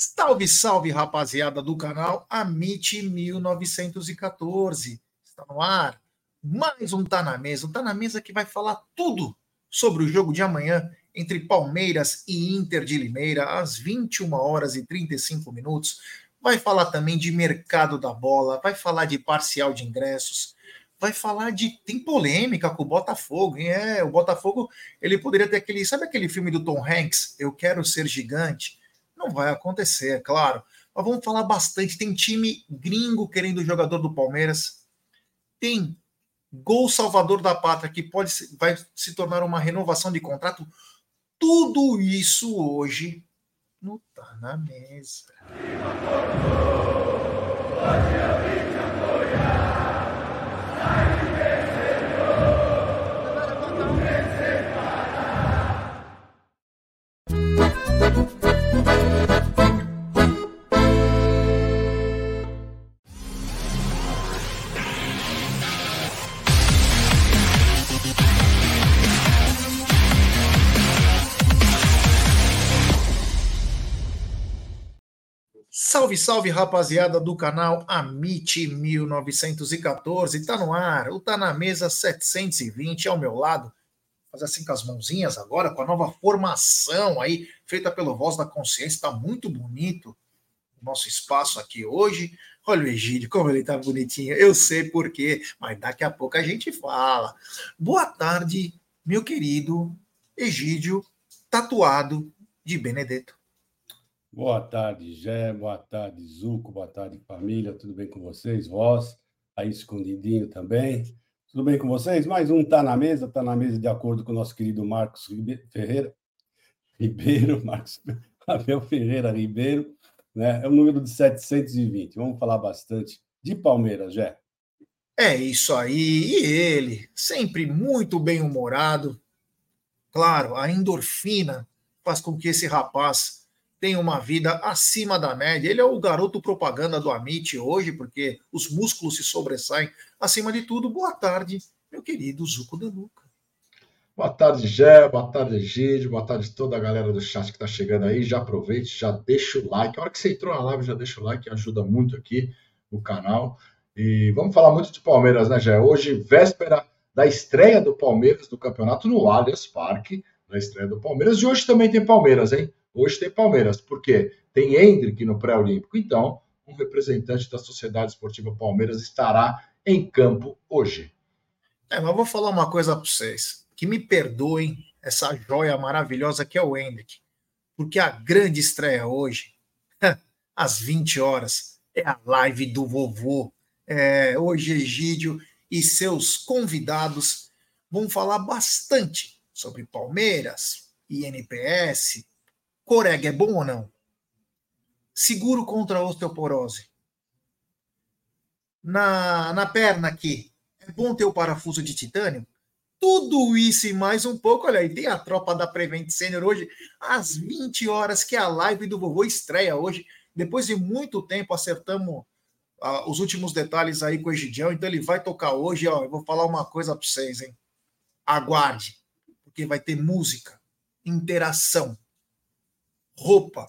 Salve, salve, rapaziada do canal Amit 1914. Está no ar. Mais um Tá na Mesa. Um Tá na Mesa que vai falar tudo sobre o jogo de amanhã entre Palmeiras e Inter de Limeira, às 21 horas e 35 minutos. Vai falar também de mercado da bola, vai falar de parcial de ingressos, vai falar de. Tem polêmica com o Botafogo. Hein? É, o Botafogo, ele poderia ter aquele. Sabe aquele filme do Tom Hanks? Eu quero ser gigante não vai acontecer, é claro. Mas vamos falar bastante. Tem time gringo querendo jogador do Palmeiras. Tem gol salvador da pátria que pode vai se tornar uma renovação de contrato. Tudo isso hoje não tá na mesa. Salve, salve, rapaziada do canal Amit 1914. Tá no ar, ou tá na mesa 720 ao meu lado. Fazer assim com as mãozinhas agora, com a nova formação aí, feita pelo Voz da Consciência. Tá muito bonito o nosso espaço aqui hoje. Olha o Egídio, como ele tá bonitinho. Eu sei por quê, mas daqui a pouco a gente fala. Boa tarde, meu querido Egídio, tatuado de Benedetto. Boa tarde, Gé. Boa tarde, Zuco. Boa tarde, família. Tudo bem com vocês? Vós, aí escondidinho também. Tudo bem com vocês? Mais um Tá na Mesa. Tá na mesa de acordo com o nosso querido Marcos Ferreira. Ribeiro, Marcos Abel Ferreira Ribeiro. Né? É o número de 720. Vamos falar bastante de Palmeiras, Gé. É isso aí. E ele, sempre muito bem-humorado. Claro, a endorfina faz com que esse rapaz tem uma vida acima da média. Ele é o garoto propaganda do Amit hoje, porque os músculos se sobressaem. Acima de tudo, boa tarde, meu querido Zuco de Luca. Boa tarde, Gé, boa tarde, Egídio, boa tarde toda a galera do chat que está chegando aí. Já aproveite, já deixa o like. A hora que você entrou na live, já deixa o like, ajuda muito aqui o canal. E vamos falar muito de Palmeiras, né, Gé? Hoje, véspera da estreia do Palmeiras do campeonato no Allianz Parque, da estreia do Palmeiras. E hoje também tem Palmeiras, hein? Hoje tem Palmeiras, porque tem Hendrick no pré-olímpico. Então, um representante da Sociedade Esportiva Palmeiras estará em campo hoje. É, mas vou falar uma coisa para vocês. Que me perdoem essa joia maravilhosa que é o Hendrick. Porque a grande estreia hoje, às 20 horas, é a live do vovô. É, hoje, Egídio e seus convidados vão falar bastante sobre Palmeiras, INPS, Coreg é bom ou não? Seguro contra a osteoporose. Na, na perna aqui, é bom ter o parafuso de titânio? Tudo isso e mais um pouco. Olha aí, tem a tropa da Prevent Senior hoje, às 20 horas, que é a live do vovô estreia hoje. Depois de muito tempo, acertamos uh, os últimos detalhes aí com o Egidião, então ele vai tocar hoje. Ó, eu vou falar uma coisa para vocês, hein? Aguarde, porque vai ter música, interação roupa,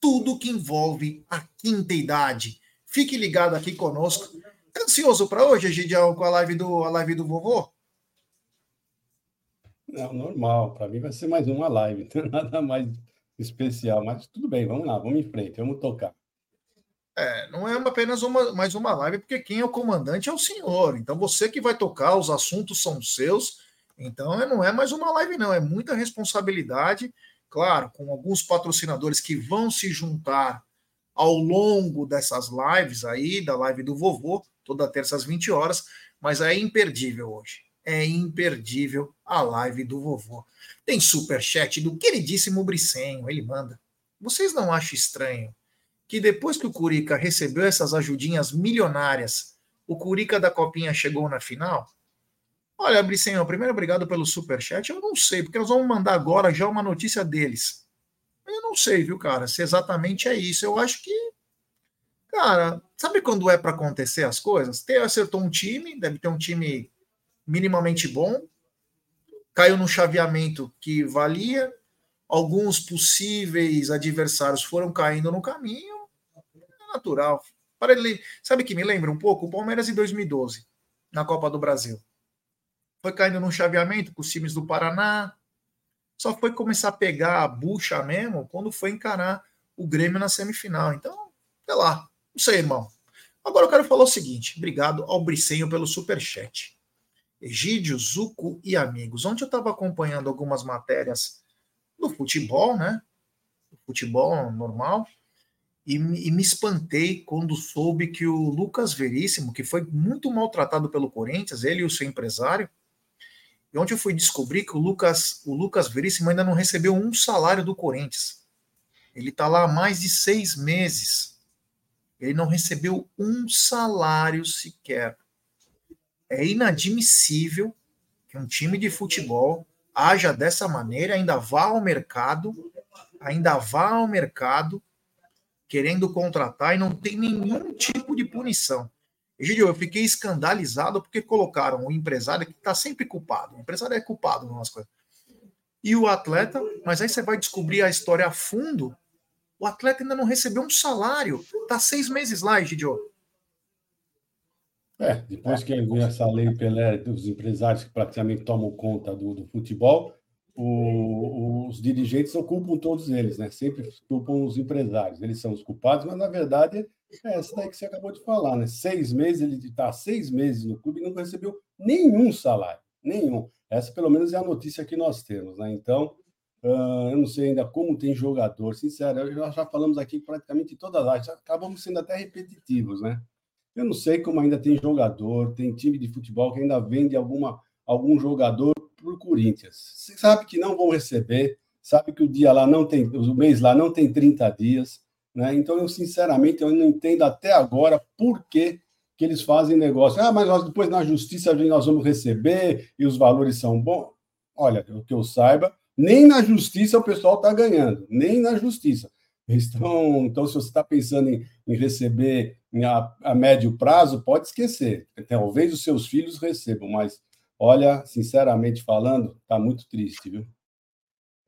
tudo que envolve a quinta idade. Fique ligado aqui conosco. Tá ansioso para hoje, Gidião, com a live do, a live do vovô? Não, normal. Para mim vai ser mais uma live, não nada mais especial. Mas tudo bem, vamos lá, vamos em frente, vamos tocar. É, não é apenas uma, mais uma live, porque quem é o comandante é o senhor. Então você que vai tocar, os assuntos são seus. Então não é mais uma live, não, é muita responsabilidade claro, com alguns patrocinadores que vão se juntar ao longo dessas lives aí, da live do vovô, toda terça às 20 horas, mas é imperdível hoje. É imperdível a live do vovô. Tem super chat do queridíssimo Bricenho, ele manda. Vocês não acham estranho que depois que o Curica recebeu essas ajudinhas milionárias, o Curica da Copinha chegou na final? Olha, Bricenho, primeiro obrigado pelo super chat. Eu não sei, porque nós vamos mandar agora já uma notícia deles. Eu não sei, viu, cara, se exatamente é isso. Eu acho que, cara, sabe quando é para acontecer as coisas? Tem acertou um time, deve ter um time minimamente bom, caiu num chaveamento que valia, alguns possíveis adversários foram caindo no caminho, é natural. Para ele, sabe que me lembra um pouco o Palmeiras em 2012, na Copa do Brasil. Foi caindo num chaveamento com os times do Paraná. Só foi começar a pegar a bucha mesmo quando foi encarar o Grêmio na semifinal. Então, sei lá, não sei, irmão. Agora eu quero falar o seguinte: obrigado ao Bricenho pelo superchat. Egídio, Zuco e amigos. Ontem eu estava acompanhando algumas matérias do futebol, né? Do futebol normal. E, e, me espantei quando soube que o Lucas Veríssimo, que foi muito maltratado pelo Corinthians, ele e o seu empresário, e onde eu fui descobrir que o Lucas, o Lucas Veríssimo ainda não recebeu um salário do Corinthians. Ele está lá há mais de seis meses. Ele não recebeu um salário sequer. É inadmissível que um time de futebol haja dessa maneira, ainda vá ao mercado, ainda vá ao mercado querendo contratar e não tem nenhum tipo de punição. Egidio, eu fiquei escandalizado porque colocaram o empresário que está sempre culpado. O empresário é culpado nas coisas. E o atleta, mas aí você vai descobrir a história a fundo. O atleta ainda não recebeu um salário. Está seis meses lá, Egidio. É, depois que veio essa lei Pelé dos empresários que praticamente tomam conta do, do futebol, o, os dirigentes não culpam todos eles, né? Sempre culpam os empresários. Eles são os culpados, mas na verdade é daí que você acabou de falar, né? Seis meses, ele está seis meses no clube e não recebeu nenhum salário, nenhum. Essa pelo menos é a notícia que nós temos, né? Então, uh, eu não sei ainda como tem jogador, sincero, nós já falamos aqui praticamente todas as acabamos sendo até repetitivos, né? Eu não sei como ainda tem jogador, tem time de futebol que ainda vende alguma, algum jogador para o Corinthians. Você sabe que não vão receber, sabe que o dia lá não tem, o mês lá não tem 30 dias, né? Então, eu sinceramente eu não entendo até agora por que, que eles fazem negócio. Ah, mas nós, depois na justiça nós vamos receber e os valores são bons. Olha, o que eu saiba, nem na justiça o pessoal está ganhando, nem na justiça. Estão, então, se você está pensando em, em receber a, a, médio prazo, pode esquecer. Talvez os seus filhos recebam, mas olha, sinceramente falando, está muito triste, viu?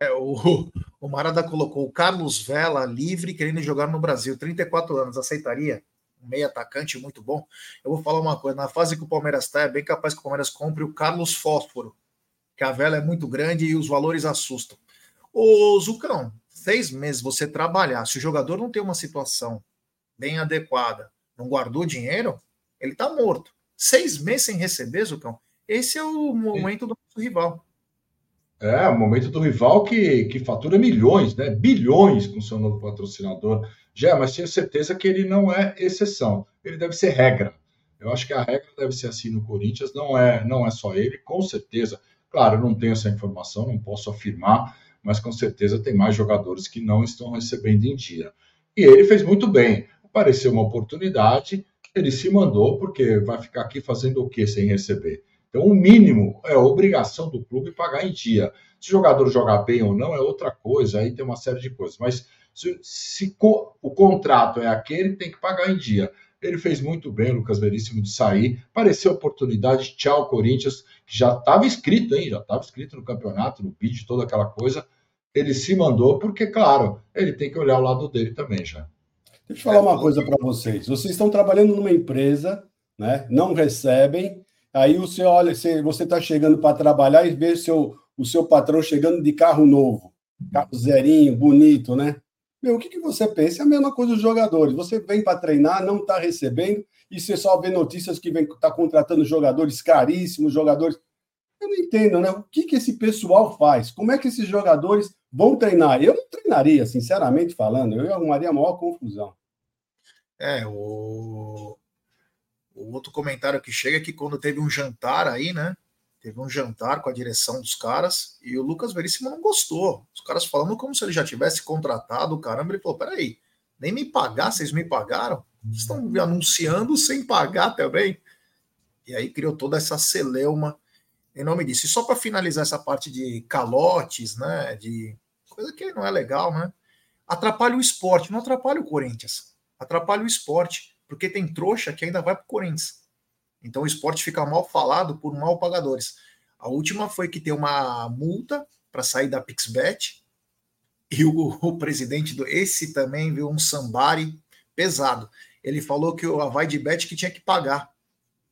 É, o, o Marada colocou o Carlos Vela livre querendo jogar no Brasil, 34 anos, aceitaria? Um meio atacante muito bom. Eu vou falar uma coisa: na fase que o Palmeiras está, é bem capaz que o Palmeiras compre o Carlos Fósforo, que a vela é muito grande e os valores assustam. Ô, Zucão, seis meses você trabalhar, se o jogador não tem uma situação bem adequada, não guardou dinheiro, ele tá morto. Seis meses sem receber, Zucão, esse é o momento do nosso rival. É, o momento do rival que, que fatura milhões, né? Bilhões com seu novo patrocinador. Já, mas tenho certeza que ele não é exceção. Ele deve ser regra. Eu acho que a regra deve ser assim no Corinthians, não é, não é só ele, com certeza. Claro, eu não tenho essa informação, não posso afirmar, mas com certeza tem mais jogadores que não estão recebendo em dia. E ele fez muito bem. Apareceu uma oportunidade, ele se mandou, porque vai ficar aqui fazendo o que sem receber? Então, o mínimo é a obrigação do clube pagar em dia. Se o jogador jogar bem ou não é outra coisa, aí tem uma série de coisas. Mas se, se co, o contrato é aquele, tem que pagar em dia. Ele fez muito bem, Lucas Veríssimo, de sair. Pareceu oportunidade. Tchau, Corinthians, que já estava escrito, hein? Já estava escrito no campeonato, no bid, toda aquela coisa. Ele se mandou, porque, claro, ele tem que olhar o lado dele também já. Deixa eu falar uma coisa para vocês. Vocês estão trabalhando numa empresa, né? não recebem, Aí você olha, você está chegando para trabalhar e vê seu, o seu patrão chegando de carro novo, carro zerinho, bonito, né? Meu, o que, que você pensa? É a mesma coisa dos jogadores. Você vem para treinar, não está recebendo, e você só vê notícias que vem tá contratando jogadores caríssimos, jogadores. Eu não entendo, né? O que, que esse pessoal faz? Como é que esses jogadores vão treinar? Eu não treinaria, sinceramente falando, eu arrumaria a maior confusão. É, o o outro comentário que chega é que quando teve um jantar aí, né? Teve um jantar com a direção dos caras e o Lucas Veríssimo não gostou. Os caras falando como se ele já tivesse contratado o caramba. Ele falou: peraí, nem me pagar, vocês me pagaram? Vocês estão anunciando sem pagar também? E aí criou toda essa celeuma em nome disso. E só para finalizar essa parte de calotes, né? De coisa que não é legal, né? Atrapalha o esporte, não atrapalha o Corinthians, atrapalha o esporte porque tem trouxa que ainda vai para o Corinthians. Então o esporte fica mal falado por mal pagadores. A última foi que tem uma multa para sair da Pixbet, E o, o presidente do. Esse também viu um sambari pesado. Ele falou que o Vai de Bet que tinha que pagar.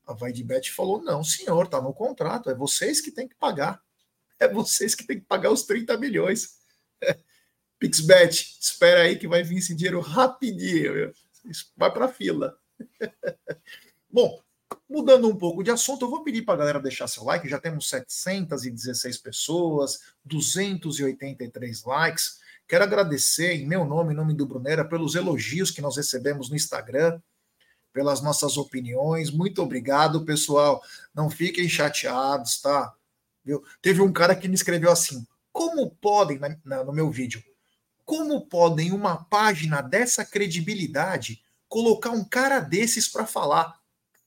A Vai de Bet falou: não, senhor, está no contrato, é vocês que têm que pagar. É vocês que têm que pagar os 30 milhões. Pixbet, espera aí que vai vir esse dinheiro rapidinho. Vai para a fila. Bom, mudando um pouco de assunto, eu vou pedir para a galera deixar seu like. Já temos 716 pessoas, 283 likes. Quero agradecer em meu nome, em nome do Brunera, pelos elogios que nós recebemos no Instagram, pelas nossas opiniões. Muito obrigado, pessoal. Não fiquem chateados, tá? Viu? Teve um cara que me escreveu assim: como podem, na, na, no meu vídeo, como podem uma página dessa credibilidade colocar um cara desses para falar?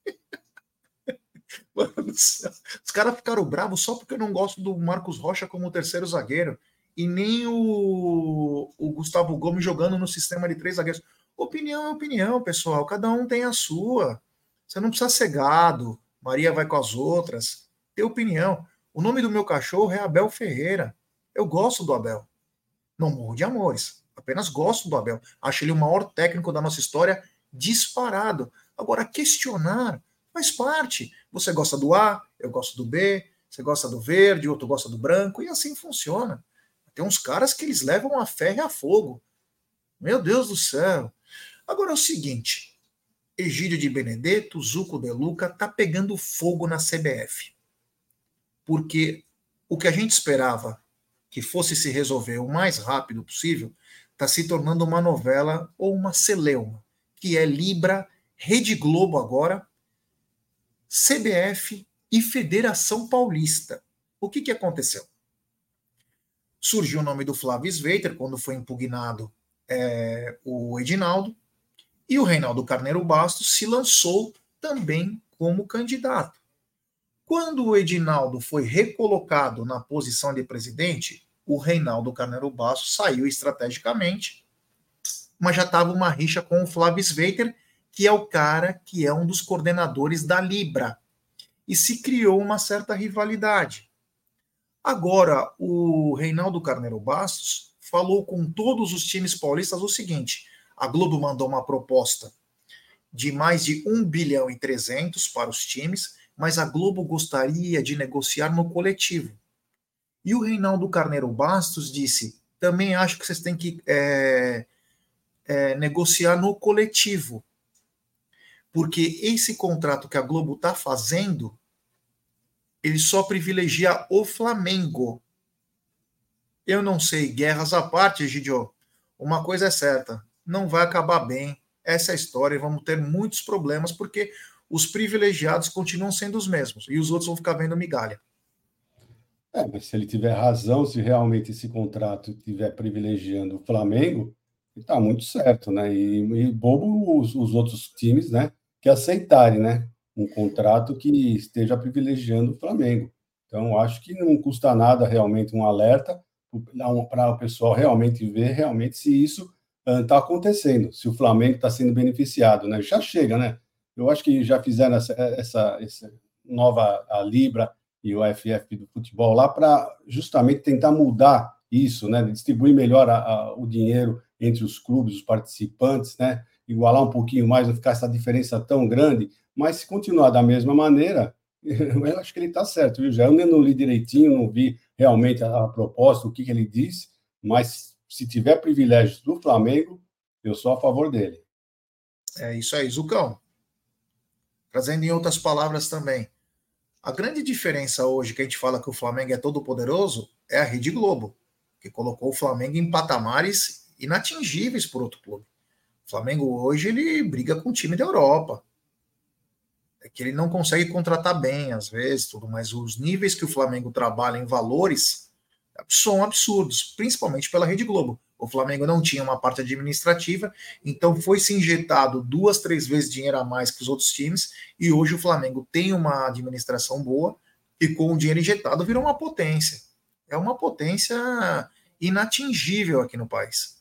Mano, os caras ficaram bravos só porque eu não gosto do Marcos Rocha como terceiro zagueiro e nem o, o Gustavo Gomes jogando no sistema de três zagueiros. Opinião é opinião, pessoal. Cada um tem a sua. Você não precisa ser gado. Maria vai com as outras. Tem opinião. O nome do meu cachorro é Abel Ferreira. Eu gosto do Abel. Não morro de amores. Apenas gosto do Abel. Acho ele o maior técnico da nossa história, disparado. Agora, questionar faz parte. Você gosta do A, eu gosto do B, você gosta do verde, outro gosta do branco, e assim funciona. Tem uns caras que eles levam a ferro e a fogo. Meu Deus do céu. Agora é o seguinte: Egídio de Benedetto, Zuco de Luca, tá pegando fogo na CBF. Porque o que a gente esperava que fosse se resolver o mais rápido possível, está se tornando uma novela ou uma celeuma, que é Libra, Rede Globo agora, CBF e Federação Paulista. O que, que aconteceu? Surgiu o nome do Flávio Sveiter, quando foi impugnado é, o Edinaldo, e o Reinaldo Carneiro Bastos se lançou também como candidato. Quando o Edinaldo foi recolocado na posição de presidente, o Reinaldo Carneiro Bastos saiu estrategicamente, mas já estava uma rixa com o Flávio Sveiter, que é o cara que é um dos coordenadores da Libra. E se criou uma certa rivalidade. Agora, o Reinaldo Carneiro Bastos falou com todos os times paulistas o seguinte: a Globo mandou uma proposta de mais de 1 bilhão e 300 para os times, mas a Globo gostaria de negociar no coletivo. E o Reinaldo Carneiro Bastos disse: também acho que vocês têm que é, é, negociar no coletivo, porque esse contrato que a Globo está fazendo ele só privilegia o Flamengo. Eu não sei, guerras à parte, Gidio. Uma coisa é certa, não vai acabar bem essa história e vamos ter muitos problemas porque os privilegiados continuam sendo os mesmos e os outros vão ficar vendo migalha. É, mas se ele tiver razão, se realmente esse contrato estiver privilegiando o Flamengo, está muito certo, né? E, e bobo os, os, outros times, né? Que aceitarem, né? um contrato que esteja privilegiando o Flamengo. Então, acho que não custa nada realmente um alerta para o pessoal realmente ver realmente se isso está acontecendo, se o Flamengo está sendo beneficiado, né? Já chega, né? Eu acho que já fizeram essa, essa, essa nova a Libra e o FF do futebol lá para justamente tentar mudar isso, né? Distribuir melhor a, a, o dinheiro entre os clubes, os participantes, né? Igualar um pouquinho mais, não ficar essa diferença tão grande mas se continuar da mesma maneira, eu acho que ele está certo, viu? Já eu não li direitinho, não vi realmente a, a proposta, o que, que ele disse, mas se tiver privilégios do Flamengo, eu sou a favor dele. É isso aí, Zucão. Trazendo em outras palavras também. A grande diferença hoje que a gente fala que o Flamengo é todo poderoso é a Rede Globo, que colocou o Flamengo em patamares inatingíveis por outro clube. O Flamengo hoje ele briga com o time da Europa é que ele não consegue contratar bem, às vezes, tudo, mas os níveis que o Flamengo trabalha em valores são absurdos, principalmente pela Rede Globo. O Flamengo não tinha uma parte administrativa, então foi se injetado duas, três vezes dinheiro a mais que os outros times, e hoje o Flamengo tem uma administração boa, e com o dinheiro injetado virou uma potência. É uma potência inatingível aqui no país.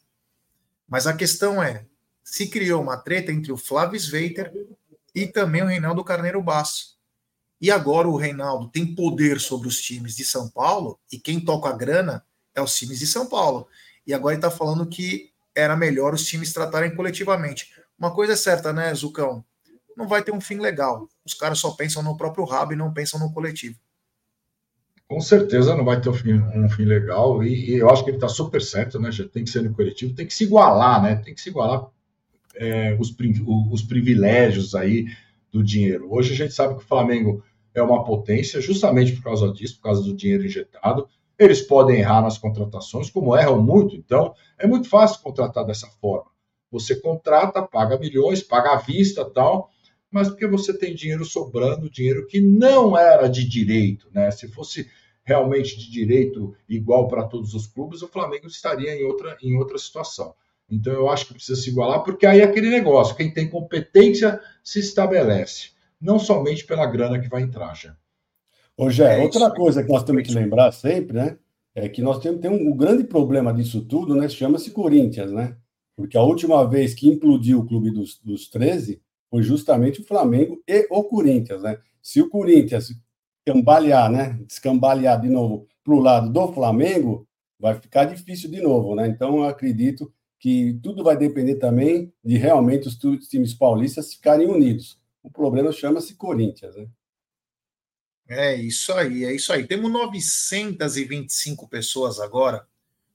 Mas a questão é: se criou uma treta entre o Flávio Sveiter e também o Reinaldo Carneiro Basso. E agora o Reinaldo tem poder sobre os times de São Paulo e quem toca a grana é os times de São Paulo. E agora ele está falando que era melhor os times tratarem coletivamente. Uma coisa é certa, né, Zucão? Não vai ter um fim legal. Os caras só pensam no próprio rabo e não pensam no coletivo. Com certeza não vai ter um fim, um fim legal, e, e, eu acho que ele está super certo, né? Já tem que ser no coletivo, tem que se igualar, né? Tem que se igualar é, os, os privilégios aí do dinheiro. Hoje a gente sabe que o Flamengo é uma potência justamente por causa disso, por causa do dinheiro injetado. Eles podem errar nas contratações, como erram muito, então é muito fácil contratar dessa forma. Você contrata, paga milhões, paga à vista tal, mas porque você tem dinheiro sobrando, dinheiro que não era de direito, né? Se fosse realmente de direito igual para todos os clubes, o Flamengo estaria em outra, em outra situação. Então eu acho que precisa se igualar, porque aí é aquele negócio, quem tem competência se estabelece, não somente pela grana que vai entrar já. Gé, é outra coisa que nós temos que lembrar sempre, né? É que nós temos, tem um, um grande problema disso tudo, né? Chama-se Corinthians, né? Porque a última vez que implodiu o clube dos, dos 13 foi justamente o Flamengo e o Corinthians, né? Se o Corinthians cambalear, né? Descambalear de novo para o lado do Flamengo, vai ficar difícil de novo, né? Então, eu acredito que tudo vai depender também de realmente os times paulistas ficarem unidos. O problema chama-se Corinthians, né? É isso aí, é isso aí. Temos 925 pessoas agora,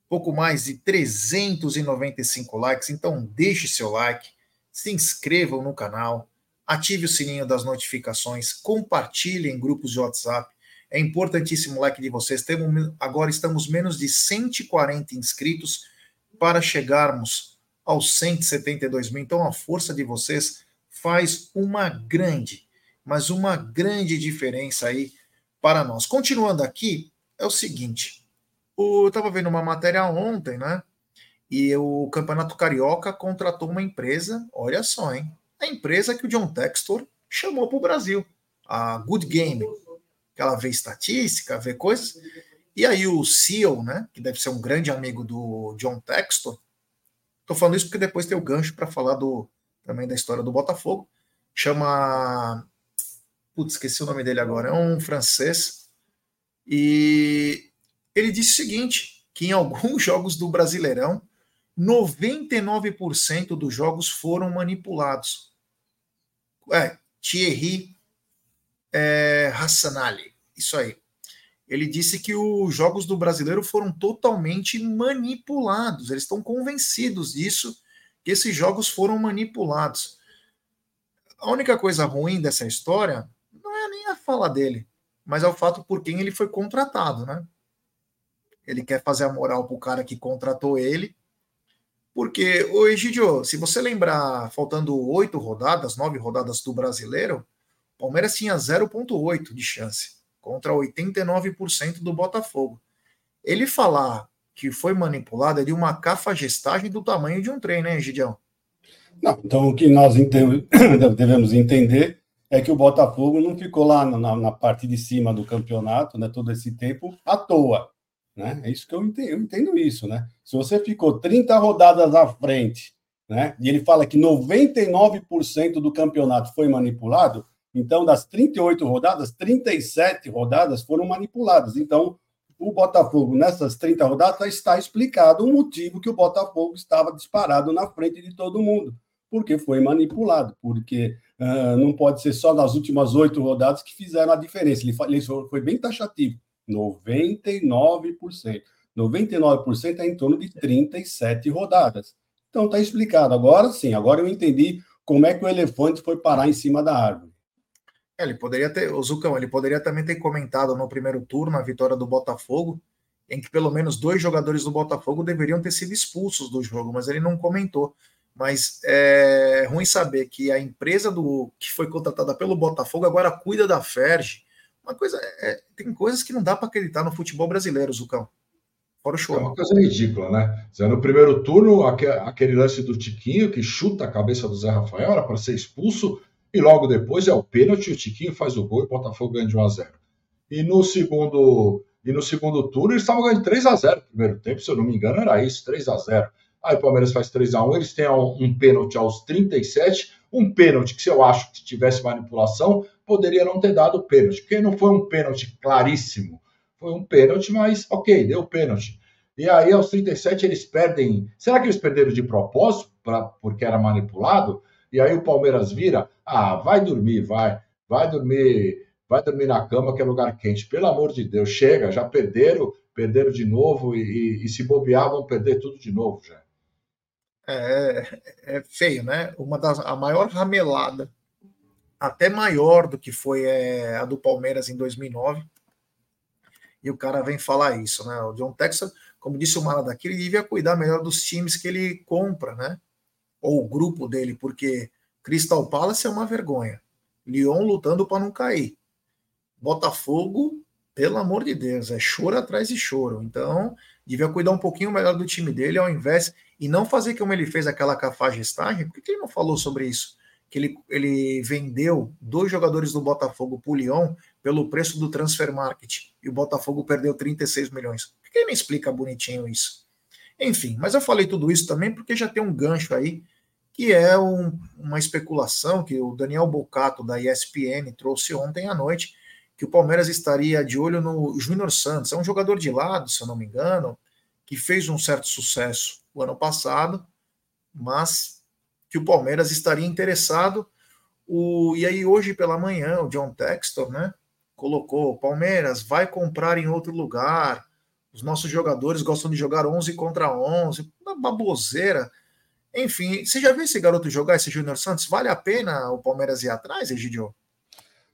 pouco mais de 395 likes. Então, deixe seu like, se inscrevam no canal, ative o sininho das notificações, compartilhe em grupos de WhatsApp. É importantíssimo o like de vocês. Temos, agora estamos menos de 140 inscritos para chegarmos aos 172 mil. Então, a força de vocês faz uma grande, mas uma grande diferença aí para nós. Continuando aqui, é o seguinte: eu estava vendo uma matéria ontem, né? E o Campeonato Carioca contratou uma empresa, olha só, hein? A empresa que o John Textor chamou para o Brasil, a Good Game, que ela vê estatística, vê coisas. E aí o CEO, né, que deve ser um grande amigo do John Textor, tô falando isso porque depois tem o gancho para falar do também da história do Botafogo, chama putz, esqueci o nome dele agora, é um francês, e ele disse o seguinte, que em alguns jogos do Brasileirão, 99% dos jogos foram manipulados. É, Thierry é, Hassanali, isso aí ele disse que os jogos do brasileiro foram totalmente manipulados. Eles estão convencidos disso, que esses jogos foram manipulados. A única coisa ruim dessa história a fala dele, mas é o fato por quem ele foi contratado, né? Ele quer fazer a moral pro cara que contratou ele. Porque, o Egidio, se você lembrar, faltando oito rodadas, nove rodadas do brasileiro, o Palmeiras tinha 0,8 de chance contra 89% do Botafogo. Ele falar que foi manipulado é de uma cafagestagem do tamanho de um trem, né, Gideão? Não, então o que nós devemos entender é que o Botafogo não ficou lá na, na, parte de cima do campeonato, né, todo esse tempo, à toa. Né? É isso que eu entendo, eu entendo isso, né? Se você ficou 30 rodadas à frente, né, e ele fala que 99% do campeonato foi manipulado, então, das 38 rodadas, 37 rodadas foram manipuladas. Então, o Botafogo, nessas 30 rodadas, está explicado o motivo que o Botafogo estava disparado na frente de todo mundo. Porque foi manipulado, porque uh, não pode ser só nas últimas oito rodadas que fizeram a diferença. Ele, ele foi bem taxativo: 99%. 99% é em torno de 37 rodadas. Então está explicado. Agora sim, agora eu entendi como é que o elefante foi parar em cima da árvore. É, ele poderia ter, o Zucão, ele poderia também ter comentado no primeiro turno a vitória do Botafogo, em que pelo menos dois jogadores do Botafogo deveriam ter sido expulsos do jogo, mas ele não comentou. Mas é ruim saber que a empresa do que foi contratada pelo Botafogo agora cuida da Ferge. Uma coisa, é, tem coisas que não dá para acreditar no futebol brasileiro, Zucão. Fora o show. É uma coisa ridícula, né? No primeiro turno, aquele lance do Tiquinho que chuta a cabeça do Zé Rafael era para ser expulso e logo depois é o pênalti, o Tiquinho faz o gol e o Botafogo ganha de 1 a 0. E no segundo e no segundo turno eles estavam ganhando 3 a 0 no primeiro tempo, se eu não me engano, era isso, 3 a 0. Aí o Palmeiras faz 3 a 1, eles têm um, pênalti aos 37, um pênalti que se eu acho que tivesse manipulação, poderia não ter dado pênalti, porque não foi um pênalti claríssimo. Foi um pênalti, mas OK, deu pênalti. E aí, aos 37, eles perdem. Será que eles perderam de propósito, pra, porque era manipulado? E aí o Palmeiras vira, ah, vai dormir, vai, vai dormir, vai dormir na cama que é lugar quente. Pelo amor de Deus, chega, já perderam, perderam de novo e, e, e se bobear vão perder tudo de novo já. É, é feio, né? Uma das a maior ramelada, até maior do que foi é, a do Palmeiras em 2009. E o cara vem falar isso, né? O John Texas, como disse o Mara daqui, ele devia cuidar melhor dos times que ele compra, né? ou o grupo dele, porque Crystal Palace é uma vergonha. Lyon lutando para não cair. Botafogo, pelo amor de Deus, é choro atrás de choro. Então, devia cuidar um pouquinho melhor do time dele ao invés e não fazer como ele fez aquela cafagestagem. Por que ele não falou sobre isso? Que ele, ele vendeu dois jogadores do Botafogo para o Lyon pelo preço do transfer market e o Botafogo perdeu 36 milhões. Por que ele não explica bonitinho isso? Enfim, mas eu falei tudo isso também porque já tem um gancho aí que é um, uma especulação que o Daniel Bocato, da ESPN, trouxe ontem à noite, que o Palmeiras estaria de olho no Júnior Santos. É um jogador de lado, se eu não me engano, que fez um certo sucesso o ano passado, mas que o Palmeiras estaria interessado. O, e aí, hoje pela manhã, o John Textor, né, colocou: Palmeiras vai comprar em outro lugar. Os nossos jogadores gostam de jogar 11 contra 11, uma baboseira. Enfim, você já viu esse garoto jogar, esse Júnior Santos? Vale a pena o Palmeiras ir atrás, Egidio?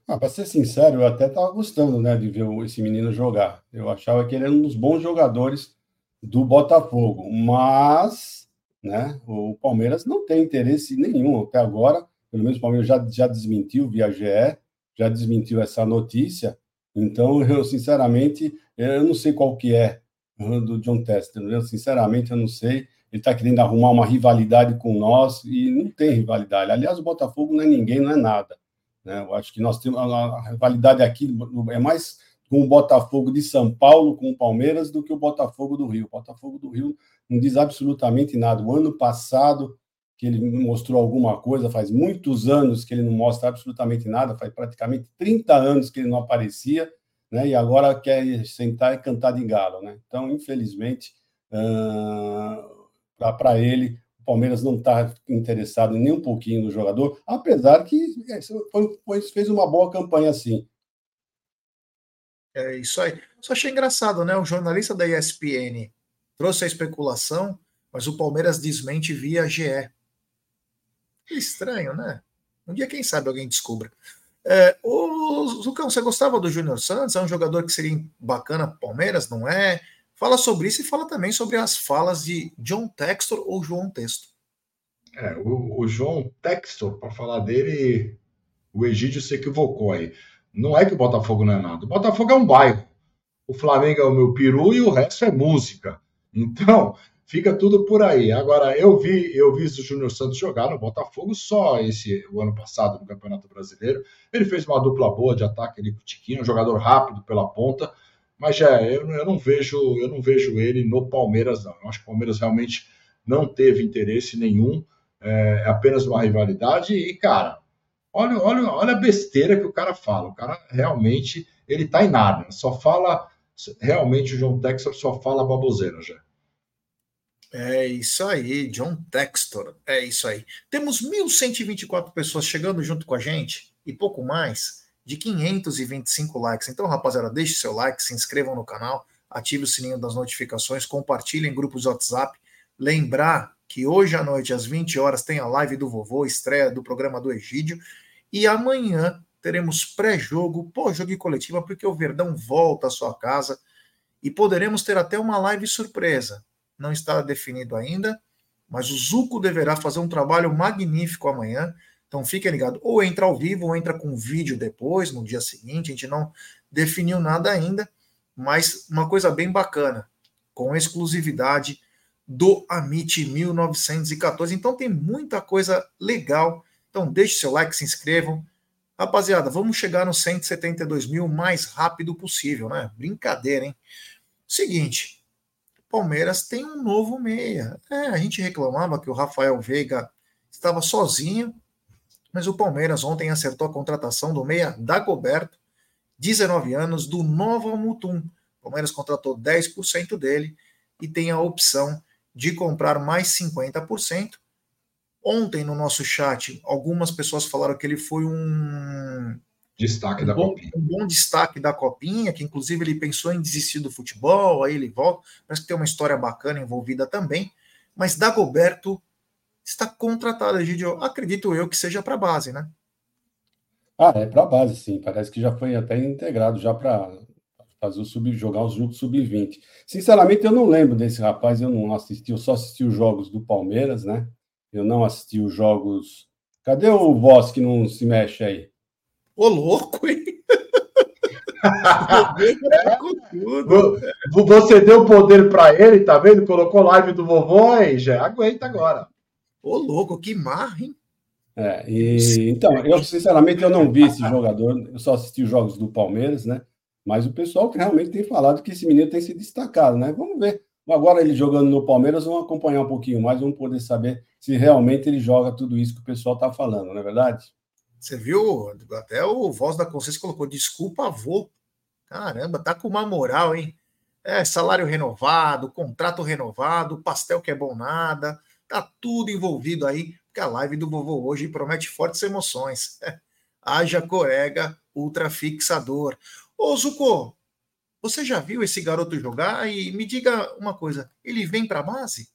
Ah, para ser sincero, eu até estava gostando né, de ver esse menino jogar. Eu achava que ele era um dos bons jogadores do Botafogo, mas né, o Palmeiras não tem interesse nenhum até agora. Pelo menos o Palmeiras já, já desmentiu via GE, já desmentiu essa notícia. Então, eu sinceramente, eu não sei qual que é do John Tester. Eu, sinceramente, eu não sei ele está querendo arrumar uma rivalidade com nós e não tem rivalidade. Aliás, o Botafogo não é ninguém, não é nada. Né? Eu acho que nós temos a, rivalidade aqui é mais com o Botafogo de São Paulo, com o Palmeiras, do que o Botafogo do Rio. O Botafogo do Rio não diz absolutamente nada. O ano passado, que ele mostrou alguma coisa, faz muitos anos que ele não mostra absolutamente nada, faz praticamente 30 anos que ele não aparecia, né? e agora quer sentar e cantar de galo. Né? Então, infelizmente, uh para ele, o Palmeiras não está interessado nem um pouquinho no jogador, apesar que é, fez uma boa campanha assim. É isso aí. Só achei engraçado, né? O jornalista da ESPN trouxe a especulação, mas o Palmeiras desmente via GE. Que estranho, né? Um dia, quem sabe, alguém descubra. É, o Zucão, você gostava do Júnior Santos? É um jogador que seria bacana para Palmeiras, não é? Fala sobre isso e fala também sobre as falas de John Textor ou João Texto. É, o, o João Textor, para falar dele, o Egídio se equivocou aí. Não é que o Botafogo não é nada. O Botafogo é um bairro. O Flamengo é o meu peru e o resto é música. Então, fica tudo por aí. Agora, eu vi, eu vi o Júnior Santos jogar no Botafogo só esse o ano passado no Campeonato Brasileiro. Ele fez uma dupla boa de ataque ali com o Tiquinho, um jogador rápido pela ponta. Mas é, eu, eu, não vejo, eu não vejo ele no Palmeiras, não. Eu acho que o Palmeiras realmente não teve interesse nenhum, é, é apenas uma rivalidade. E, cara, olha, olha, olha a besteira que o cara fala. O cara realmente ele tá em nada, só fala. Realmente o João Textor só fala baboseira já. É isso aí, John Textor. É isso aí. Temos 1.124 pessoas chegando junto com a gente e pouco mais de 525 likes. Então, rapaziada, deixe seu like, se inscrevam no canal, ative o sininho das notificações, compartilhem em grupos WhatsApp. Lembrar que hoje à noite, às 20 horas, tem a live do vovô, estreia do programa do Egídio. E amanhã teremos pré-jogo, pós-jogo e coletiva, porque o Verdão volta à sua casa e poderemos ter até uma live surpresa. Não está definido ainda, mas o Zuco deverá fazer um trabalho magnífico amanhã então fiquem ligados. Ou entra ao vivo, ou entra com vídeo depois, no dia seguinte. A gente não definiu nada ainda, mas uma coisa bem bacana, com exclusividade do Amit 1914. Então tem muita coisa legal. Então deixe seu like, se inscrevam. Rapaziada, vamos chegar nos 172 mil o mais rápido possível, né? Brincadeira, hein? Seguinte, Palmeiras tem um novo meia. É, a gente reclamava que o Rafael Veiga estava sozinho mas o Palmeiras ontem acertou a contratação do meia Dagoberto, 19 anos, do Nova Mutum. O Palmeiras contratou 10% dele e tem a opção de comprar mais 50%. Ontem no nosso chat, algumas pessoas falaram que ele foi um destaque um da bom, Copinha. Um bom destaque da Copinha, que inclusive ele pensou em desistir do futebol, aí ele volta. Parece que tem uma história bacana envolvida também. Mas Dagoberto está contratado, Egidio. Acredito eu que seja para a base, né? Ah, é para a base, sim. Parece que já foi até integrado já para fazer o sub, jogar os jogos sub-20. Sinceramente, eu não lembro desse rapaz, eu não assisti, eu só assisti os jogos do Palmeiras, né? Eu não assisti os jogos. Cadê o Voz que não se mexe aí? Ô, louco, hein? Você deu poder para ele, tá vendo? Colocou live do vovô aí, já aguenta agora. Ô, louco, que marra, hein? É, e, então, eu sinceramente eu não vi esse jogador, eu só assisti os jogos do Palmeiras, né? Mas o pessoal realmente tem falado que esse menino tem se destacado, né? Vamos ver. Agora ele jogando no Palmeiras, vamos acompanhar um pouquinho mais, vamos poder saber se realmente ele joga tudo isso que o pessoal está falando, não é verdade? Você viu? Até o Voz da Consciência colocou: desculpa, avô. Caramba, tá com uma moral, hein? É, salário renovado, contrato renovado, pastel que é bom nada, tá tudo envolvido aí, porque a live do vovô hoje promete fortes emoções. Haja corega ultra fixador. Ô, Zuko, você já viu esse garoto jogar? E me diga uma coisa, ele vem para a base?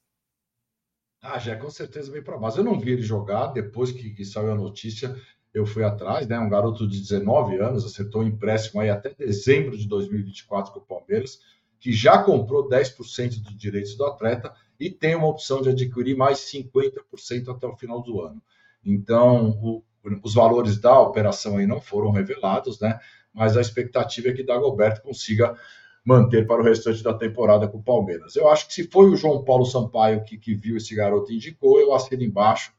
Ah, já com certeza vem para a base. Eu não vi ele jogar depois que, que, saiu a notícia. Eu fui atrás, né? Um garoto de 19 anos, acertou um empréstimo aí até dezembro de 2024 com o Palmeiras, que já comprou 10% dos direitos do atleta e tem uma opção de adquirir mais 50% até o final do ano. Então, o, os valores da operação aí não foram revelados, né? mas a expectativa é que Dagoberto consiga manter para o restante da temporada com o Palmeiras. Eu acho que se foi o João Paulo Sampaio que, que viu esse garoto e indicou, eu assino embaixo,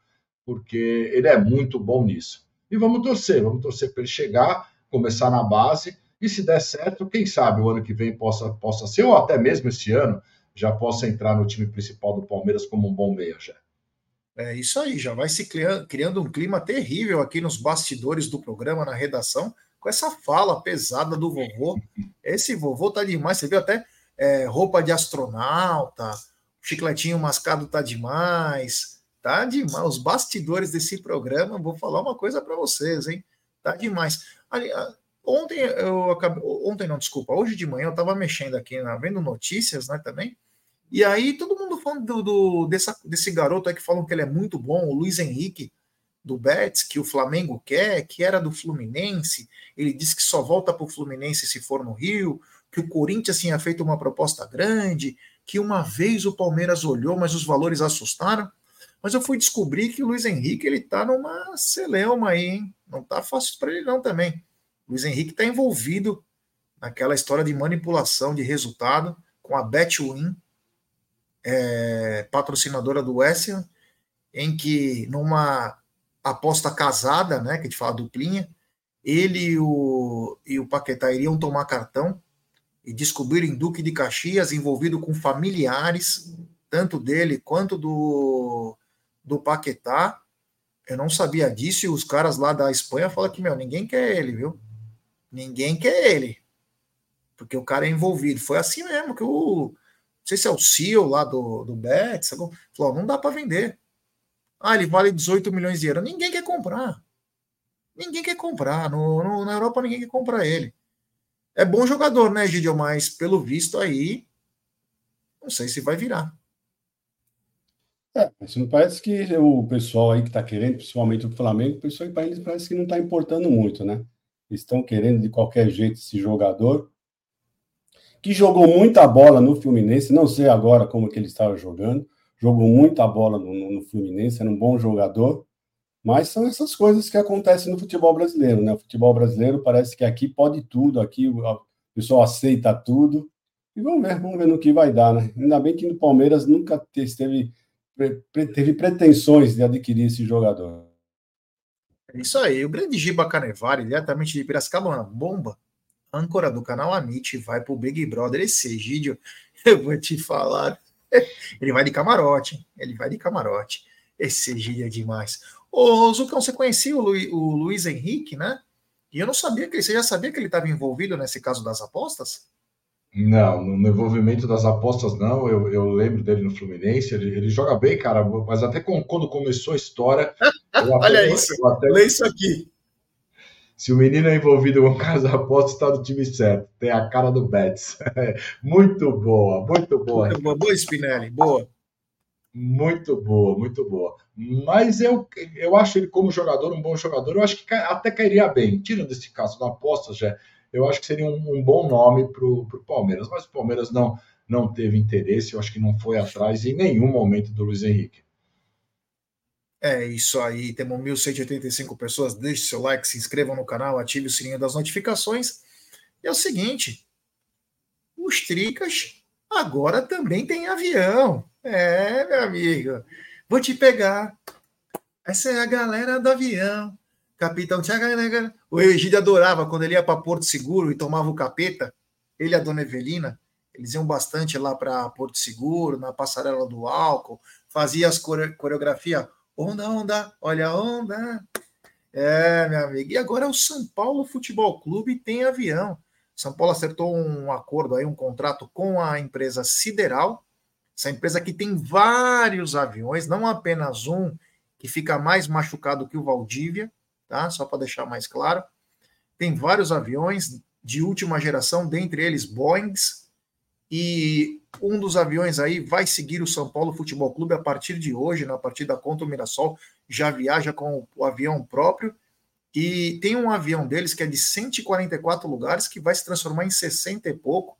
porque ele é muito bom nisso. E vamos torcer, vamos torcer para ele chegar, começar na base, e se der certo, quem sabe o ano que vem possa, possa ser, ou até mesmo esse ano, já possa entrar no time principal do Palmeiras como um bom meia já. É isso aí, já vai se criando um clima terrível aqui nos bastidores do programa, na redação, com essa fala pesada do vovô. Esse vovô tá demais. Você viu até é, roupa de astronauta, chicletinho mascado tá demais. Tá demais. Os bastidores desse programa, vou falar uma coisa para vocês, hein? Tá demais. Ali, ontem eu acabei. Ontem não, desculpa. Hoje de manhã eu tava mexendo aqui, né, vendo notícias, né, também. E aí todo mundo falando do, do, dessa, desse garoto aí que falam que ele é muito bom, o Luiz Henrique do Betis, que o Flamengo quer, que era do Fluminense. Ele disse que só volta para o Fluminense se for no Rio, que o Corinthians tinha feito uma proposta grande, que uma vez o Palmeiras olhou, mas os valores assustaram. Mas eu fui descobrir que o Luiz Henrique ele tá numa celeuma aí, hein? Não tá fácil para ele não também. O Luiz Henrique está envolvido naquela história de manipulação de resultado com a Betwin, é, patrocinadora do West em que numa aposta casada, né, que a gente fala duplinha, ele e o, e o Paquetá iriam tomar cartão e descobrirem Duque de Caxias envolvido com familiares, tanto dele quanto do, do Paquetá. Eu não sabia disso e os caras lá da Espanha falam que, meu, ninguém quer ele, viu? Ninguém quer ele. Porque o cara é envolvido. Foi assim mesmo que o. Sei se é o CEO lá do, do Betis, falou: não dá para vender. Ah, ele vale 18 milhões de euros. Ninguém quer comprar. Ninguém quer comprar. No, no, na Europa ninguém quer comprar ele. É bom jogador, né, Gideon? Mas pelo visto aí, não sei se vai virar. É, mas não parece que o pessoal aí que está querendo, principalmente o Flamengo, o pessoal aí parece que não está importando muito, né? Estão querendo de qualquer jeito esse jogador que jogou muita bola no Fluminense, não sei agora como que ele estava jogando, jogou muita bola no, no, Fluminense, era um bom jogador, mas são essas coisas que acontecem no futebol brasileiro, né? O futebol brasileiro parece que aqui pode tudo, aqui o pessoal aceita tudo, e vamos ver, vamos ver no que vai dar, né? Ainda bem que no Palmeiras nunca teve, teve pretensões de adquirir esse jogador. É isso aí, o grande Giba Canevari, diretamente de Piracicaba, bomba, âncora do canal Amit, vai pro Big Brother. Esse Egídio, eu vou te falar, ele vai de camarote, ele vai de camarote. Esse gíria é demais. Ô, Zucão, você conhecia o, Lu, o Luiz Henrique, né? E eu não sabia que você já sabia que ele estava envolvido nesse caso das apostas? Não, no envolvimento das apostas, não. Eu, eu lembro dele no Fluminense. Ele, ele joga bem, cara, mas até com, quando começou a história. Olha isso, até... lê isso aqui. Se o menino é envolvido com caso da aposta, está no time certo. Tem a cara do Betis. muito boa, muito boa. Muito boa, boa Spinelli, boa. Muito boa, muito boa. Mas eu, eu acho ele como jogador um bom jogador. Eu acho que até cairia bem. Tirando esse caso da aposta, já eu acho que seria um, um bom nome para o Palmeiras. Mas o Palmeiras não, não teve interesse, eu acho que não foi atrás em nenhum momento do Luiz Henrique. É isso aí, temos 1.185 pessoas. Deixe seu like, se inscrevam no canal, ative o sininho das notificações. E é o seguinte: os Tricas agora também tem avião. É, meu amigo, vou te pegar. Essa é a galera do avião. Capitão Tiago, o Egídio adorava quando ele ia para Porto Seguro e tomava o capeta. Ele e a dona Evelina, eles iam bastante lá para Porto Seguro, na passarela do álcool, fazia as core coreografia onda, onda, olha a onda. É, meu amigo. E agora o São Paulo Futebol Clube tem avião. São Paulo acertou um acordo aí, um contrato com a empresa Sideral, essa empresa que tem vários aviões, não apenas um que fica mais machucado que o Valdívia, tá? Só para deixar mais claro. Tem vários aviões de última geração, dentre eles Boeings, e um dos aviões aí vai seguir o São Paulo Futebol Clube a partir de hoje, na partida contra o Mirassol, já viaja com o avião próprio. E tem um avião deles que é de 144 lugares, que vai se transformar em 60 e pouco,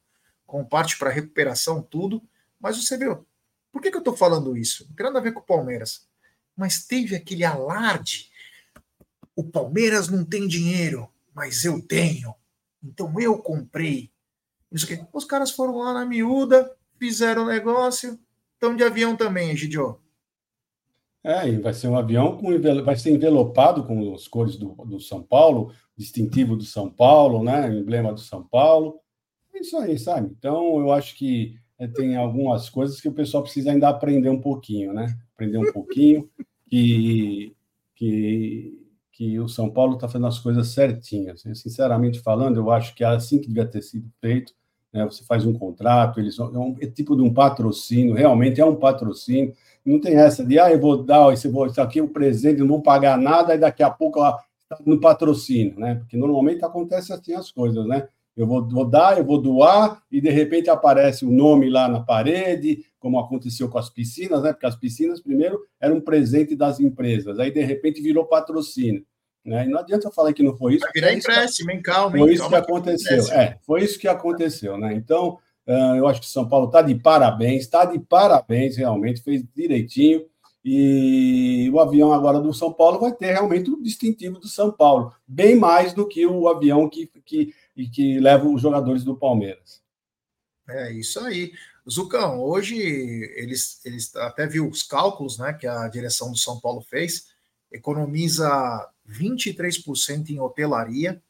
com parte para recuperação, tudo. Mas você viu, por que, que eu estou falando isso? Não tem nada a ver com o Palmeiras. Mas teve aquele alarde o Palmeiras não tem dinheiro, mas eu tenho. Então eu comprei. Os caras foram lá na miúda, fizeram o negócio, estão de avião também, Egidio. É, e vai ser um avião com vai ser envelopado com as cores do, do São Paulo, distintivo do São Paulo, né? Emblema do São Paulo. É isso aí, sabe? Então eu acho que é, tem algumas coisas que o pessoal precisa ainda aprender um pouquinho, né? Aprender um pouquinho que que que o São Paulo está fazendo as coisas certinhas. Sinceramente falando, eu acho que é assim que devia ter sido feito. Né? Você faz um contrato, eles é um é tipo de um patrocínio, realmente é um patrocínio. Não tem essa de, ah, eu vou dar esse, vou, isso aqui é um presente, não vou pagar nada, e daqui a pouco está no patrocínio, né? Porque normalmente acontece assim as coisas, né? Eu vou, vou dar, eu vou doar, e de repente aparece o nome lá na parede, como aconteceu com as piscinas, né? Porque as piscinas, primeiro, eram um presente das empresas, aí de repente virou patrocínio. Né? E não adianta eu falar que não foi isso. Vai virar empréstimo, hein? Calma, Foi isso que aconteceu. É, foi isso que aconteceu, né? Então, uh, eu acho que São Paulo está de parabéns, está de parabéns, realmente, fez direitinho. E o avião agora do São Paulo vai ter realmente o distintivo do São Paulo, bem mais do que o avião que, que, que leva os jogadores do Palmeiras. É isso aí. Zucão, hoje eles, eles até viu os cálculos né, que a direção do São Paulo fez, economiza 23% em hotelaria,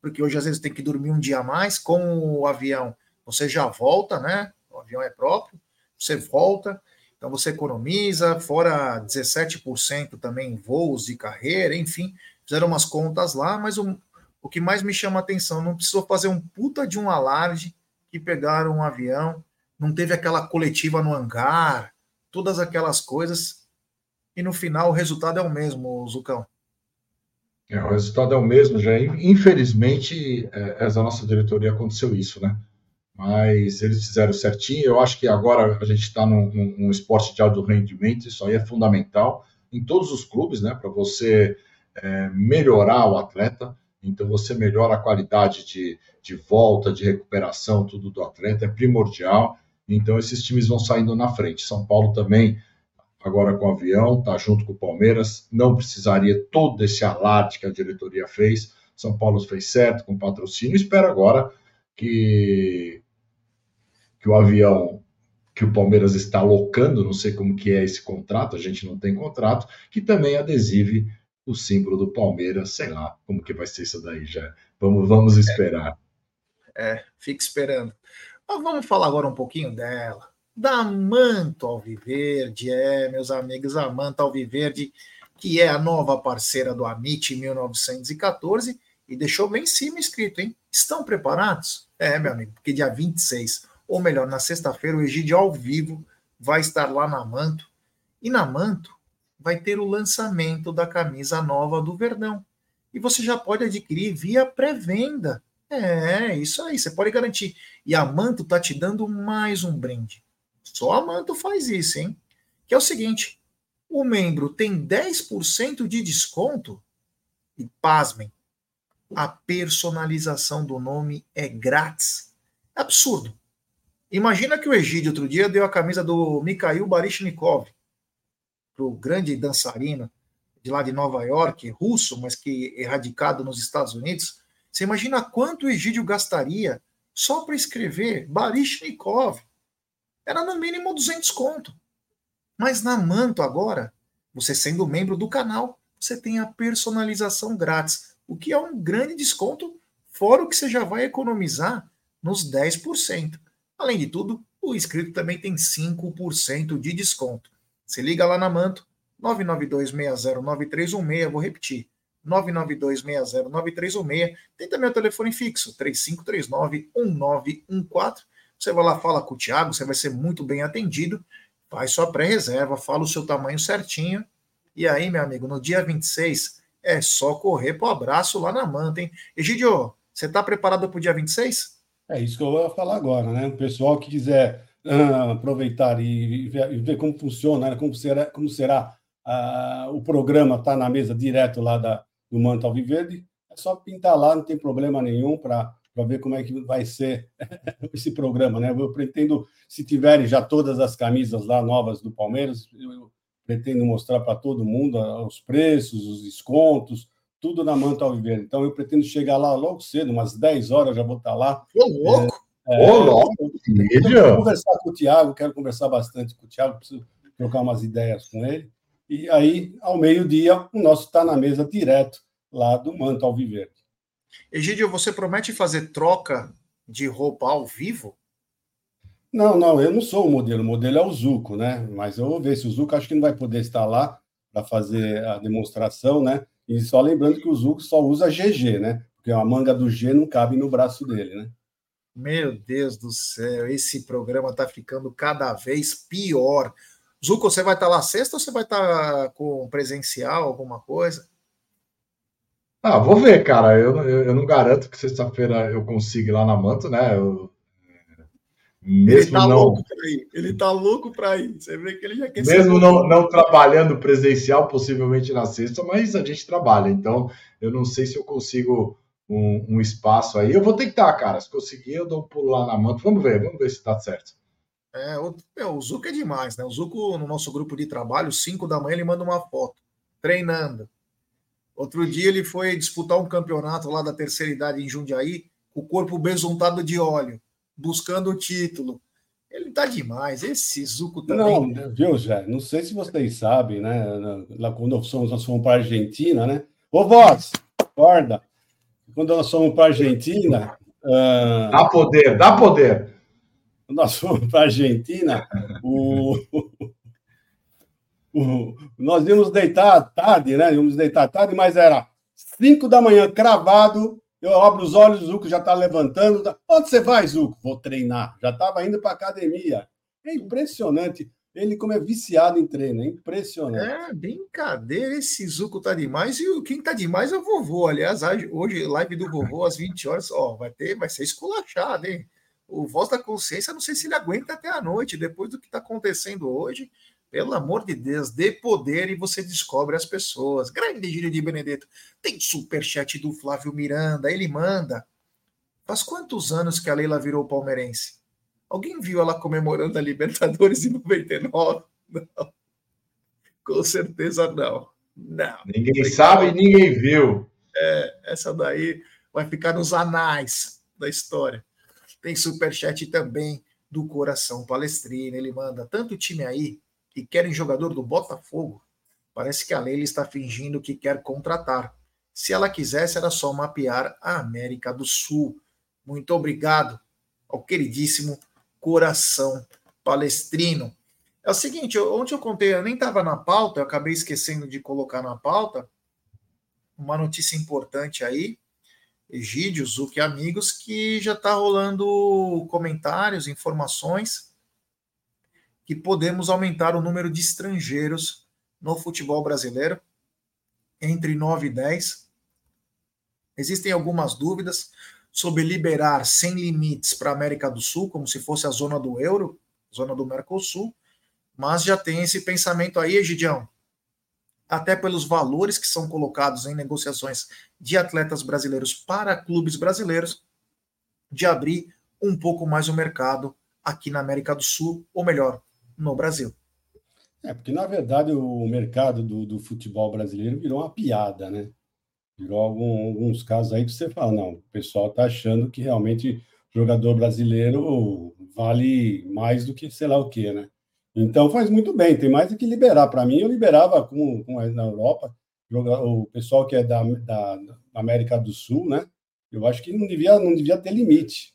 porque hoje às vezes tem que dormir um dia a mais, com o avião você já volta, né? O avião é próprio, você volta, então você economiza, fora 17% também em voos de carreira, enfim, fizeram umas contas lá, mas o, o que mais me chama a atenção, não precisou fazer um puta de um alarde que pegaram um avião não teve aquela coletiva no hangar, todas aquelas coisas, e no final o resultado é o mesmo, Zucão. É, o resultado é o mesmo, já. Infelizmente, é, essa nossa diretoria aconteceu isso, né? Mas eles fizeram certinho. Eu acho que agora a gente está num, num, esporte de alto rendimento, isso aí é fundamental em todos os clubes, né? Para você é, melhorar o atleta. Então, você melhora a qualidade de, de volta, de recuperação, tudo do atleta, é primordial. Então, esses times vão saindo na frente. São Paulo também, agora com o avião, está junto com o Palmeiras. Não precisaria todo esse alarde que a diretoria fez. São Paulo fez certo com patrocínio. Espero agora que, que o avião que o Palmeiras está alocando, não sei como que é esse contrato, a gente não tem contrato, que também adesive o símbolo do Palmeiras, sei lá como que vai ser isso daí já. Vamos, vamos esperar. É, é fique esperando. Mas vamos falar agora um pouquinho dela. Da Manta Alviverde, é, meus amigos, a Manta Alviverde, que é a nova parceira do Amit 1914, e deixou bem em cima escrito, hein? Estão preparados? É, meu amigo, porque dia 26, ou melhor, na sexta-feira, o Egídio ao vivo vai estar lá na Manto. E na Manto vai ter o lançamento da camisa nova do Verdão. E você já pode adquirir via pré-venda. É, isso aí, você pode garantir. E a Manto tá te dando mais um brinde. Só a Manto faz isso, hein? Que é o seguinte: o membro tem 10% de desconto e pasmem, a personalização do nome é grátis. É absurdo. Imagina que o Egídio outro dia deu a camisa do Mikhail Baryshnikov para o grande dançarino de lá de Nova York, russo, mas que é radicado nos Estados Unidos. Você imagina quanto o Egídio gastaria só para escrever Baryshnikov? Era no mínimo 200 conto. Mas na Manto agora, você sendo membro do canal, você tem a personalização grátis, o que é um grande desconto, fora o que você já vai economizar nos 10%. Além de tudo, o inscrito também tem 5% de desconto. Se liga lá na Manto, 992609316, vou repetir, 992609316. Tem também o telefone fixo, 3539-1914. Você vai lá, fala com o Thiago, você vai ser muito bem atendido. Faz sua pré-reserva, fala o seu tamanho certinho e aí, meu amigo, no dia 26 é só correr pro abraço lá na manta, hein? Egidio, você está preparado para o dia 26? É isso que eu vou falar agora, né? O pessoal que quiser uh, aproveitar e ver, e ver, como funciona, né? como será, como será uh, o programa, tá na mesa direto lá da, do Manto Alviverde, é só pintar lá, não tem problema nenhum para ver como é que vai ser esse programa, né? Eu pretendo, se tiverem já todas as camisas lá novas do Palmeiras, eu pretendo mostrar para todo mundo os preços, os descontos, tudo na Manta Alviverde. Então, eu pretendo chegar lá logo cedo, umas 10 horas, já vou estar lá. Ô, louco! É, Ô, louco! Quero conversar com o Tiago, quero conversar bastante com o Tiago, preciso trocar umas ideias com ele. E aí, ao meio-dia, o nosso está na mesa direto lá do Manto Alviverde. Egídio, você promete fazer troca de roupa ao vivo? Não, não, eu não sou o modelo, o modelo é o Zuco, né? Mas eu vou ver se o Zuco acho que não vai poder estar lá para fazer a demonstração, né? E só lembrando que o Zuco só usa GG, né? Porque a manga do G não cabe no braço dele, né? Meu Deus do céu, esse programa está ficando cada vez pior. Zuco, você vai estar lá sexta ou você vai estar com presencial, alguma coisa? Ah, vou ver, cara. Eu, eu, eu não garanto que sexta-feira eu consiga ir lá na Manto, né? Eu mesmo ele tá não, louco para ir. Ele tá louco para ir. Você vê que ele já quer Mesmo não, não trabalhando presencial, possivelmente na sexta, mas a gente trabalha. Então, eu não sei se eu consigo um, um espaço aí. Eu vou tentar, cara. Se conseguir, eu dou um pulo lá na manta. Vamos ver, vamos ver se tá certo. É, o, é, o Zuco é demais, né? O Zuco, no nosso grupo de trabalho, 5 da manhã, ele manda uma foto, treinando. Outro dia ele foi disputar um campeonato lá da terceira idade em Jundiaí, com o corpo besuntado de óleo buscando o título. Ele tá demais. Esse Zuco também. Não, viu, Jé? Não sei se vocês sabem, né? Lá quando nós fomos, nós fomos para a Argentina, né? Ô, voz, acorda. Quando nós fomos para a Argentina. Uh... Dá poder, dá poder. Quando nós fomos para a Argentina, o... nós íamos deitar tarde, né? Íamos deitar tarde, mas era 5 da manhã, cravado, eu abro os olhos, o Zuco já está levantando. Tá, Onde você vai, Zuco? Vou treinar. Já estava indo para academia. É impressionante. Ele, como é viciado em treino, é impressionante. É, brincadeira. Esse Zuco tá demais. E quem tá demais é o vovô. Aliás, hoje, live do vovô às 20 horas. Ó, vai ter, vai ser esculachado, hein? O Voz da Consciência, não sei se ele aguenta até a noite, depois do que está acontecendo hoje. Pelo amor de Deus, dê poder e você descobre as pessoas. Grande gíria de Benedetto. Tem superchat do Flávio Miranda, ele manda. Faz quantos anos que a Leila virou palmeirense? Alguém viu ela comemorando a Libertadores em 99? Não. Com certeza não. Não. Ninguém sabe, ninguém viu. É, essa daí vai ficar nos anais da história. Tem superchat também do Coração Palestrino. Ele manda tanto time aí e querem jogador do Botafogo, parece que a Leila está fingindo que quer contratar. Se ela quisesse, era só mapear a América do Sul. Muito obrigado ao queridíssimo coração palestrino. É o seguinte, ontem eu contei, eu nem estava na pauta, eu acabei esquecendo de colocar na pauta uma notícia importante aí. Egídio, Zuc e amigos, que já está rolando comentários, informações que podemos aumentar o número de estrangeiros no futebol brasileiro entre 9 e 10. Existem algumas dúvidas sobre liberar sem limites para a América do Sul, como se fosse a zona do euro, zona do Mercosul, mas já tem esse pensamento aí, Egidião, até pelos valores que são colocados em negociações de atletas brasileiros para clubes brasileiros, de abrir um pouco mais o mercado aqui na América do Sul, ou melhor, no Brasil. É, porque na verdade o mercado do, do futebol brasileiro virou uma piada, né? Virou algum, alguns casos aí que você fala, não, o pessoal está achando que realmente jogador brasileiro vale mais do que sei lá o quê, né? Então faz muito bem, tem mais do que liberar. Para mim, eu liberava com, com na Europa, o pessoal que é da, da, América do Sul, né? Eu acho que não devia, não devia ter limite.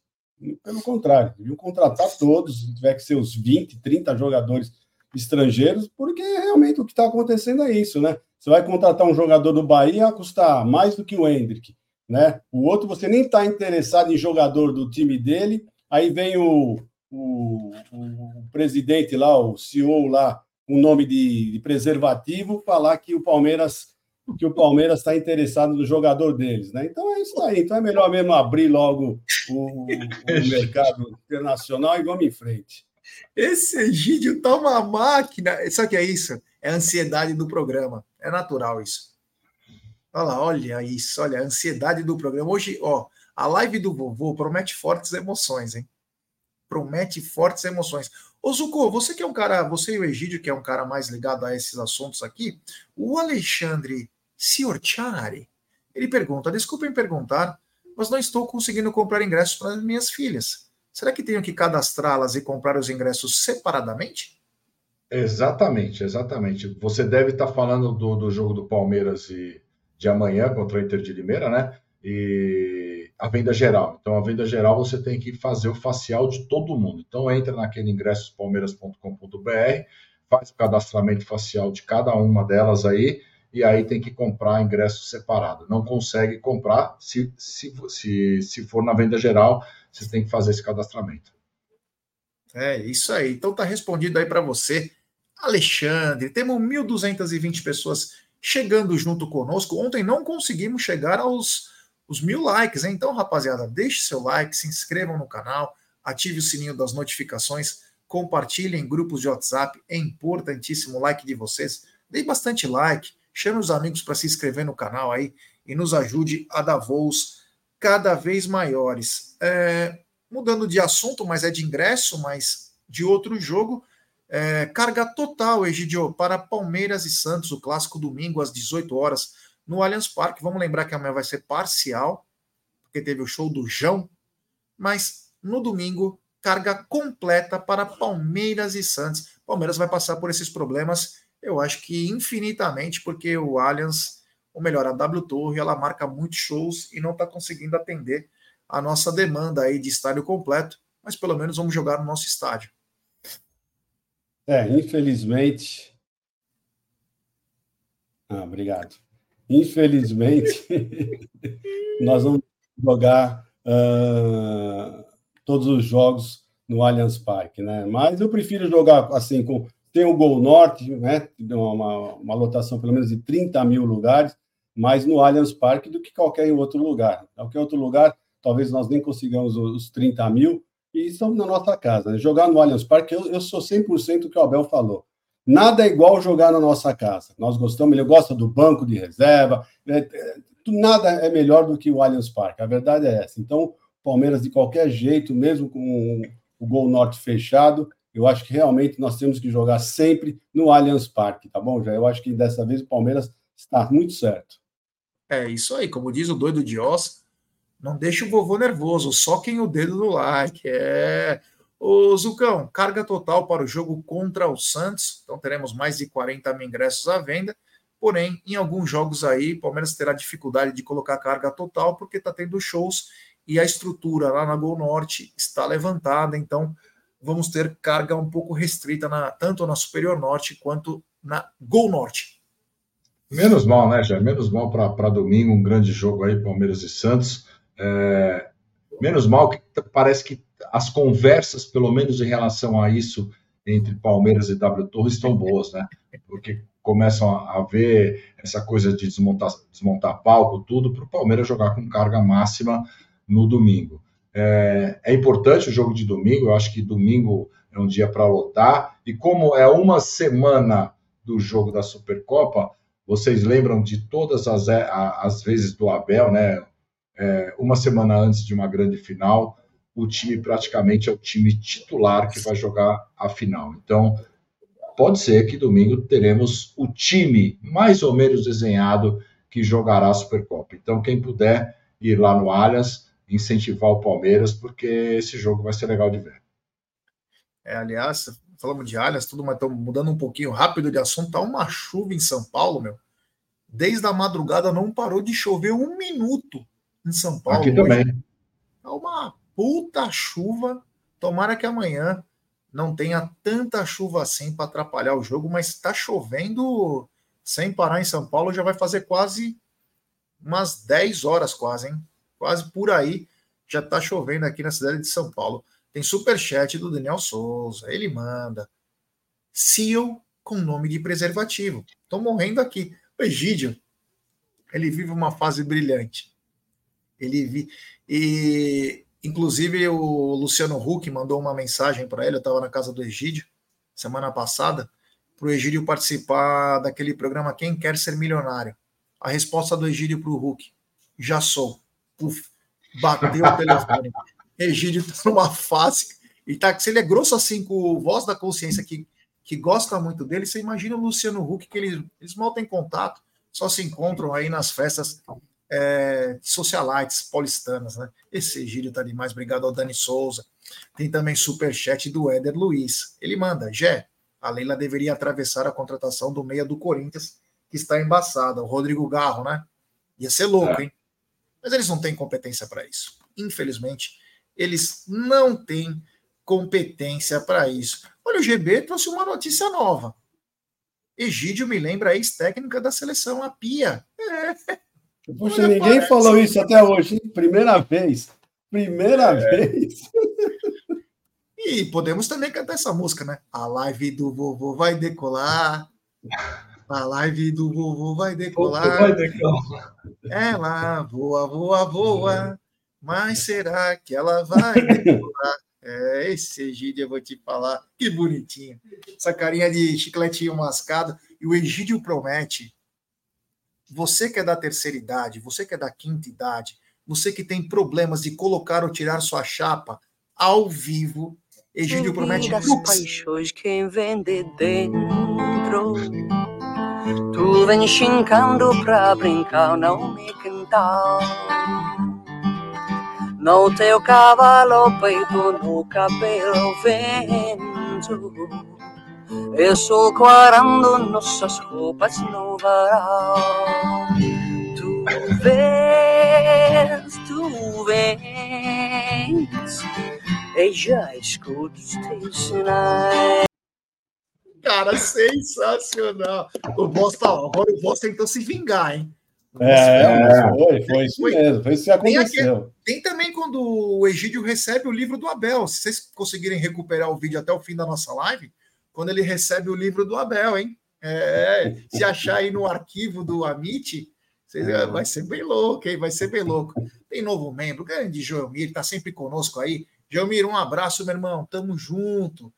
Pelo contrário, deviam contratar todos, se tiver que ser os 20, 30 jogadores estrangeiros, porque realmente o que está acontecendo é isso, né? Você vai contratar um jogador do Bahia a custar mais do que o Hendrick, né? O outro você nem está interessado em jogador do time dele, aí vem o, o, o, presidente lá, o CEO lá, um nome de, de, preservativo, falar que o Palmeiras que o Palmeiras está interessado no jogador deles, né? Então é isso aí. Então é melhor mesmo abrir logo o, o mercado internacional e vamos em frente. Esse Egídio tá uma máquina. O que é isso? É a ansiedade do programa. É natural isso. Olha lá, olha isso, olha a ansiedade do programa. Hoje, ó, a live do vovô promete fortes emoções, hein? promete fortes emoções. Ô Zuko, você que é um cara, você e o Egídio, que é um cara mais ligado a esses assuntos aqui, o Alexandre Ciorciari, ele pergunta: desculpem perguntar, mas não estou conseguindo comprar ingressos para as minhas filhas. Será que tenho que cadastrá-las e comprar os ingressos separadamente? Exatamente, exatamente. Você deve estar falando do, do jogo do Palmeiras e de amanhã contra o Inter de Limeira, né? E a venda geral. Então, a venda geral você tem que fazer o facial de todo mundo. Então, entra naquele ingressospalmeiras.com.br, faz o cadastramento facial de cada uma delas aí, e aí tem que comprar ingresso separado. Não consegue comprar se, se, se, se for na venda geral, você tem que fazer esse cadastramento. É isso aí. Então tá respondido aí para você, Alexandre. Temos 1.220 pessoas chegando junto conosco. Ontem não conseguimos chegar aos os mil likes. Hein? Então, rapaziada, deixe seu like, se inscrevam no canal, ative o sininho das notificações, compartilhem em grupos de WhatsApp. É importantíssimo o like de vocês. Dê bastante like, chame os amigos para se inscrever no canal aí e nos ajude a dar voos cada vez maiores. É, mudando de assunto, mas é de ingresso, mas de outro jogo. É, carga total, Egidio, para Palmeiras e Santos, o clássico domingo às 18 horas no Allianz Parque. Vamos lembrar que amanhã vai ser parcial, porque teve o show do João, mas no domingo, carga completa para Palmeiras e Santos. Palmeiras vai passar por esses problemas, eu acho que infinitamente, porque o Allianz, ou melhor, a W Torre, ela marca muitos shows e não está conseguindo atender a nossa demanda aí de estádio completo, mas pelo menos vamos jogar no nosso estádio. É, infelizmente. Ah, obrigado. Infelizmente, nós vamos jogar uh, todos os jogos no Allianz Parque, né? Mas eu prefiro jogar assim com tem o Gol Norte, né? Uma, uma lotação pelo menos de 30 mil lugares, mais no Allianz Parque do que qualquer outro lugar. Qualquer outro lugar, talvez nós nem consigamos os 30 mil e estamos na nossa casa. Né? Jogar no Allianz Parque, eu, eu sou 100% o que o Abel falou. Nada é igual jogar na nossa casa. Nós gostamos, ele gosta do banco de reserva. Né? Nada é melhor do que o Allianz Parque. A verdade é essa. Então, Palmeiras, de qualquer jeito, mesmo com o Gol Norte fechado, eu acho que realmente nós temos que jogar sempre no Allianz Parque, tá bom? Já eu acho que dessa vez o Palmeiras está muito certo. É isso aí, como diz o doido de Oz, não deixe o vovô nervoso, soquem o dedo no like. É, Ô, Zucão, carga total para o jogo contra o Santos. Então teremos mais de 40 mil ingressos à venda. Porém, em alguns jogos aí, o Palmeiras terá dificuldade de colocar carga total, porque está tendo shows e a estrutura lá na Gol Norte está levantada. Então, vamos ter carga um pouco restrita na, tanto na Superior Norte quanto na Gol Norte. Menos mal, né, já? Menos mal para domingo, um grande jogo aí, Palmeiras e Santos. É, menos mal que parece que as conversas, pelo menos em relação a isso, entre Palmeiras e W Torres estão boas, né? Porque começam a, ver essa coisa de desmontar, desmontar palco, tudo, para o Palmeiras jogar com carga máxima no domingo. É, é, importante o jogo de domingo, eu acho que domingo é um dia para lotar, e como é uma semana do jogo da Supercopa, vocês lembram de todas as, as vezes do Abel, né? É, uma semana antes de uma grande final, o time praticamente é o time titular que vai jogar a final. Então, pode ser que domingo teremos o time mais ou menos desenhado que jogará a Supercopa. Então, quem puder ir lá no Allianz, incentivar o Palmeiras, porque esse jogo vai ser legal de ver. É, aliás, falamos de Allianz, tudo, mas estamos mudando um pouquinho rápido de assunto. Tá uma chuva em São Paulo, meu. Desde a madrugada não parou de chover um minuto em São Paulo. Aqui também. Tá uma puta chuva. Tomara que amanhã não tenha tanta chuva assim para atrapalhar o jogo, mas está chovendo sem parar em São Paulo, já vai fazer quase umas 10 horas quase, hein? Quase por aí já está chovendo aqui na cidade de São Paulo. Tem super chat do Daniel Souza, ele manda. Seal com nome de preservativo. Estou morrendo aqui. O Egídio, ele vive uma fase brilhante. Ele vi e Inclusive, o Luciano Huck mandou uma mensagem para ele. Eu estava na casa do Egídio semana passada, para o Egídio participar daquele programa Quem Quer Ser Milionário. A resposta do Egídio para o Huck: Já sou. Puf, bateu o telefone. Egídio está numa fase. E tá, se ele é grosso assim com o voz da consciência que, que gosta muito dele, você imagina o Luciano Huck, que eles, eles mal têm contato, só se encontram aí nas festas é, socialites paulistanas, né? Esse gírio tá demais. Obrigado ao Dani Souza. Tem também superchat do Éder Luiz. Ele manda: Jé, a Leila deveria atravessar a contratação do meia do Corinthians, que está embaçada, o Rodrigo Garro, né? Ia ser louco, é. hein? Mas eles não têm competência para isso. Infelizmente, eles não têm competência para isso. Olha, o GB trouxe uma notícia nova. Egídio me lembra a ex-técnica da seleção, a Pia. É. Puxa, ninguém falou isso até hoje, hein? Primeira vez. Primeira é. vez. E podemos também cantar essa música, né? A live do vovô vai decolar. A live do vovô vai decolar. Vai decolar. Ela voa, voa, voa. Mas será que ela vai decolar? É, esse Egídio eu vou te falar. Que bonitinho. Essa carinha de chicletinho mascado. E o Egídio promete você que é da terceira idade, você que é da quinta idade, você que tem problemas de colocar ou tirar sua chapa ao vivo, Egídio promete das paixões quem vem de dentro. Tu vem chincando pra brincar, não me cantar. No teu cavalo peito, no cabelo vento e sulquarando nossas roupas no varal. Tu vês, tu vês, e já escuto os teus sinais. Cara, sensacional. O Boss, tá, o Boss tentou se vingar, hein? É, é, foi, foi isso foi. mesmo, foi isso que aconteceu. Tem, aqui, tem, também quando o Egídio recebe o livro do Abel. Se vocês conseguirem recuperar o vídeo até o fim da nossa live, quando ele recebe o livro do Abel, hein? É, se achar aí no arquivo do Amit, vai ser bem louco, hein? Vai ser bem louco. Tem novo membro, grande Joelmir, está sempre conosco aí. Joelmir, um abraço, meu irmão. Tamo junto.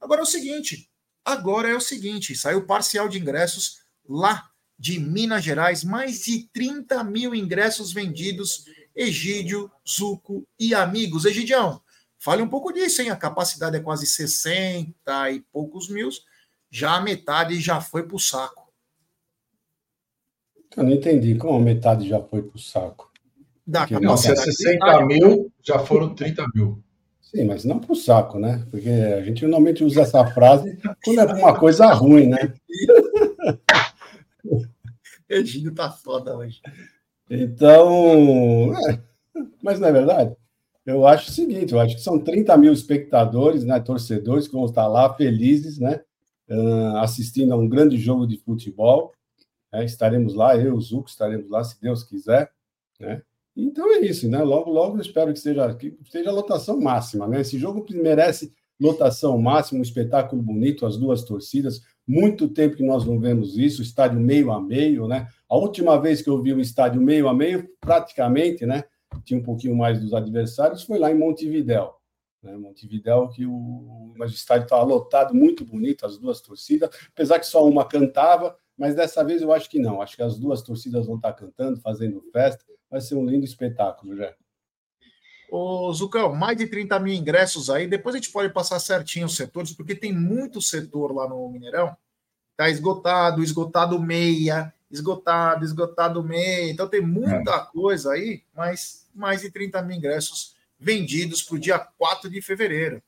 Agora é o seguinte: agora é o seguinte: saiu parcial de ingressos lá de Minas Gerais, mais de 30 mil ingressos vendidos. Egídio, Zuco e amigos. Egidião, Fale um pouco disso, hein? A capacidade é quase 60 e poucos mil, já a metade já foi para o saco. Eu não entendi como a metade já foi para o saco. Da não, se é 60 mil, já foram 30 mil. Sim, mas não para o saco, né? Porque a gente normalmente usa essa frase quando é uma coisa ruim, né? Egílio tá foda hoje. Então, é, mas não é verdade? Eu acho o seguinte, eu acho que são 30 mil espectadores, né, torcedores que vão estar lá felizes, né, assistindo a um grande jogo de futebol. Né, estaremos lá, eu e o Zuco estaremos lá, se Deus quiser. Né, Então é isso, né? Logo, logo espero que seja, que seja a lotação máxima, né? Esse jogo merece lotação máxima, um espetáculo bonito, as duas torcidas. Muito tempo que nós não vemos isso, estádio meio a meio, né? A última vez que eu vi um estádio meio a meio, praticamente, né? Tinha um pouquinho mais dos adversários, foi lá em Montevidéu. Né? Montevidéu, que o, mas o estádio estava lotado, muito bonito, as duas torcidas, apesar que só uma cantava, mas dessa vez eu acho que não. Acho que as duas torcidas vão estar cantando, fazendo festa. Vai ser um lindo espetáculo, já. Ô, Zucão, mais de 30 mil ingressos aí. Depois a gente pode passar certinho os setores, porque tem muito setor lá no Mineirão. Tá esgotado, esgotado meia, esgotado, esgotado meia. Então tem muita é. coisa aí, mas mais de 30 mil ingressos vendidos para o dia 4 de fevereiro.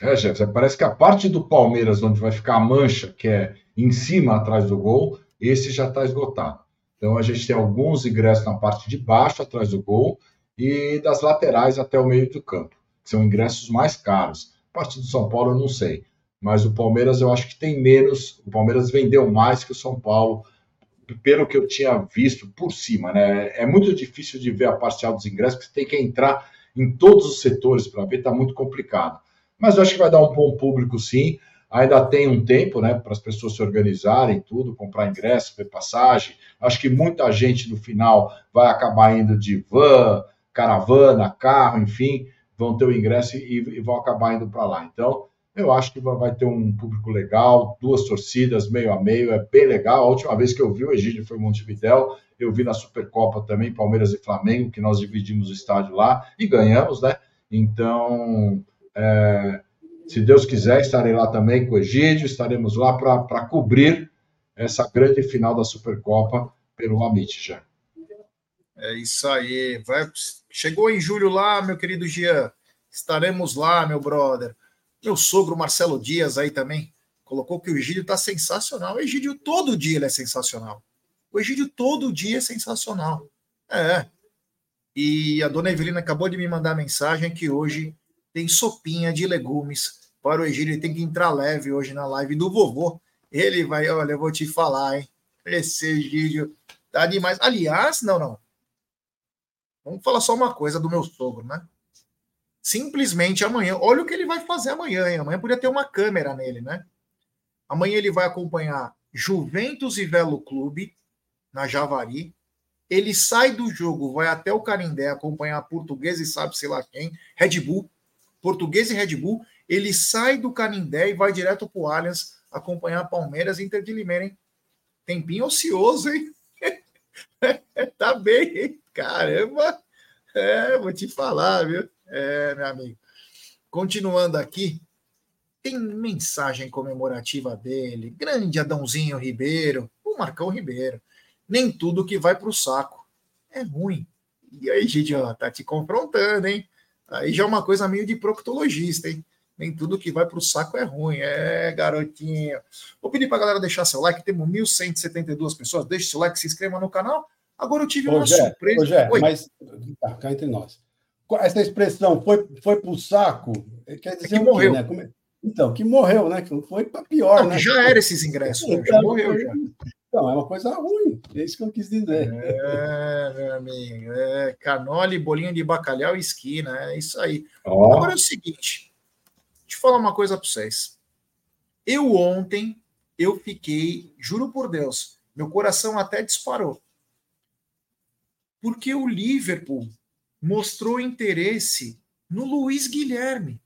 É, Jefferson, parece que a parte do Palmeiras, onde vai ficar a mancha, que é em cima, atrás do gol, esse já está esgotado. Então a gente tem alguns ingressos na parte de baixo, atrás do gol, e das laterais até o meio do campo, que são ingressos mais caros. A parte do São Paulo eu não sei, mas o Palmeiras eu acho que tem menos. O Palmeiras vendeu mais que o São Paulo, pelo que eu tinha visto por cima, né? É muito difícil de ver a parcial dos ingressos, porque você tem que entrar em todos os setores para ver, está muito complicado. Mas eu acho que vai dar um bom público sim. Ainda tem um tempo, né, para as pessoas se organizarem, tudo, comprar ingresso, ver passagem. Acho que muita gente no final vai acabar indo de van, caravana, carro, enfim, vão ter o ingresso e, e vão acabar indo para lá. Então, eu acho que vai ter um público legal, duas torcidas, meio a meio, é bem legal. A última vez que eu vi o Egídio foi em Montevidéu, eu vi na Supercopa também, Palmeiras e Flamengo, que nós dividimos o estádio lá e ganhamos, né? Então, é, se Deus quiser, estarei lá também com o Egídio, estaremos lá para cobrir essa grande final da Supercopa pelo Amit já. É isso aí. Vai, chegou em julho lá, meu querido Jean. Estaremos lá, meu brother. Meu sogro Marcelo Dias aí também colocou que o Egídio está sensacional. O Egídio todo dia ele é sensacional. O Egídio todo dia é sensacional. É. E a dona Evelina acabou de me mandar mensagem que hoje tem sopinha de legumes para o Egídio. Ele tem que entrar leve hoje na live do vovô. Ele vai, olha, eu vou te falar, hein? Esse Egídio tá demais. Aliás, não, não. Vamos falar só uma coisa do meu sogro, né? Simplesmente amanhã, olha o que ele vai fazer amanhã, hein? Amanhã podia ter uma câmera nele, né? Amanhã ele vai acompanhar Juventus e Velo Clube na Javari. Ele sai do jogo, vai até o Canindé acompanhar Português e sabe sei lá quem, Red Bull, Português e Red Bull. Ele sai do Canindé e vai direto para o Allianz acompanhar Palmeiras e Inter de Limeira, hein? Tempinho ocioso, hein? tá bem, hein? Caramba! É, vou te falar, viu? É, meu amigo. Continuando aqui, tem mensagem comemorativa dele. Grande Adãozinho Ribeiro, o Marcão Ribeiro. Nem tudo que vai para o saco é ruim. E aí, Gidio, tá te confrontando, hein? Aí já é uma coisa meio de proctologista, hein? Nem tudo que vai para o saco é ruim. É, garotinho. Vou pedir para a galera deixar seu like. Temos 1.172 pessoas. Deixe seu like, se inscreva no canal. Agora eu tive uma surpresa. Jé, mas tá, cá entre nós. Essa expressão foi, foi para o saco, quer dizer é que morreu. Quê, né? Então, que morreu, né? Que foi para pior. Não, né? Já era esses ingressos, né? já morreu já. Então, é uma coisa ruim, é isso que eu quis dizer. É, meu amigo, é canole, bolinho de bacalhau e esquina, é isso aí. Oh. Agora é o seguinte, deixa eu falar uma coisa para vocês. Eu ontem, eu fiquei, juro por Deus, meu coração até disparou porque o Liverpool mostrou interesse no Luiz Guilherme.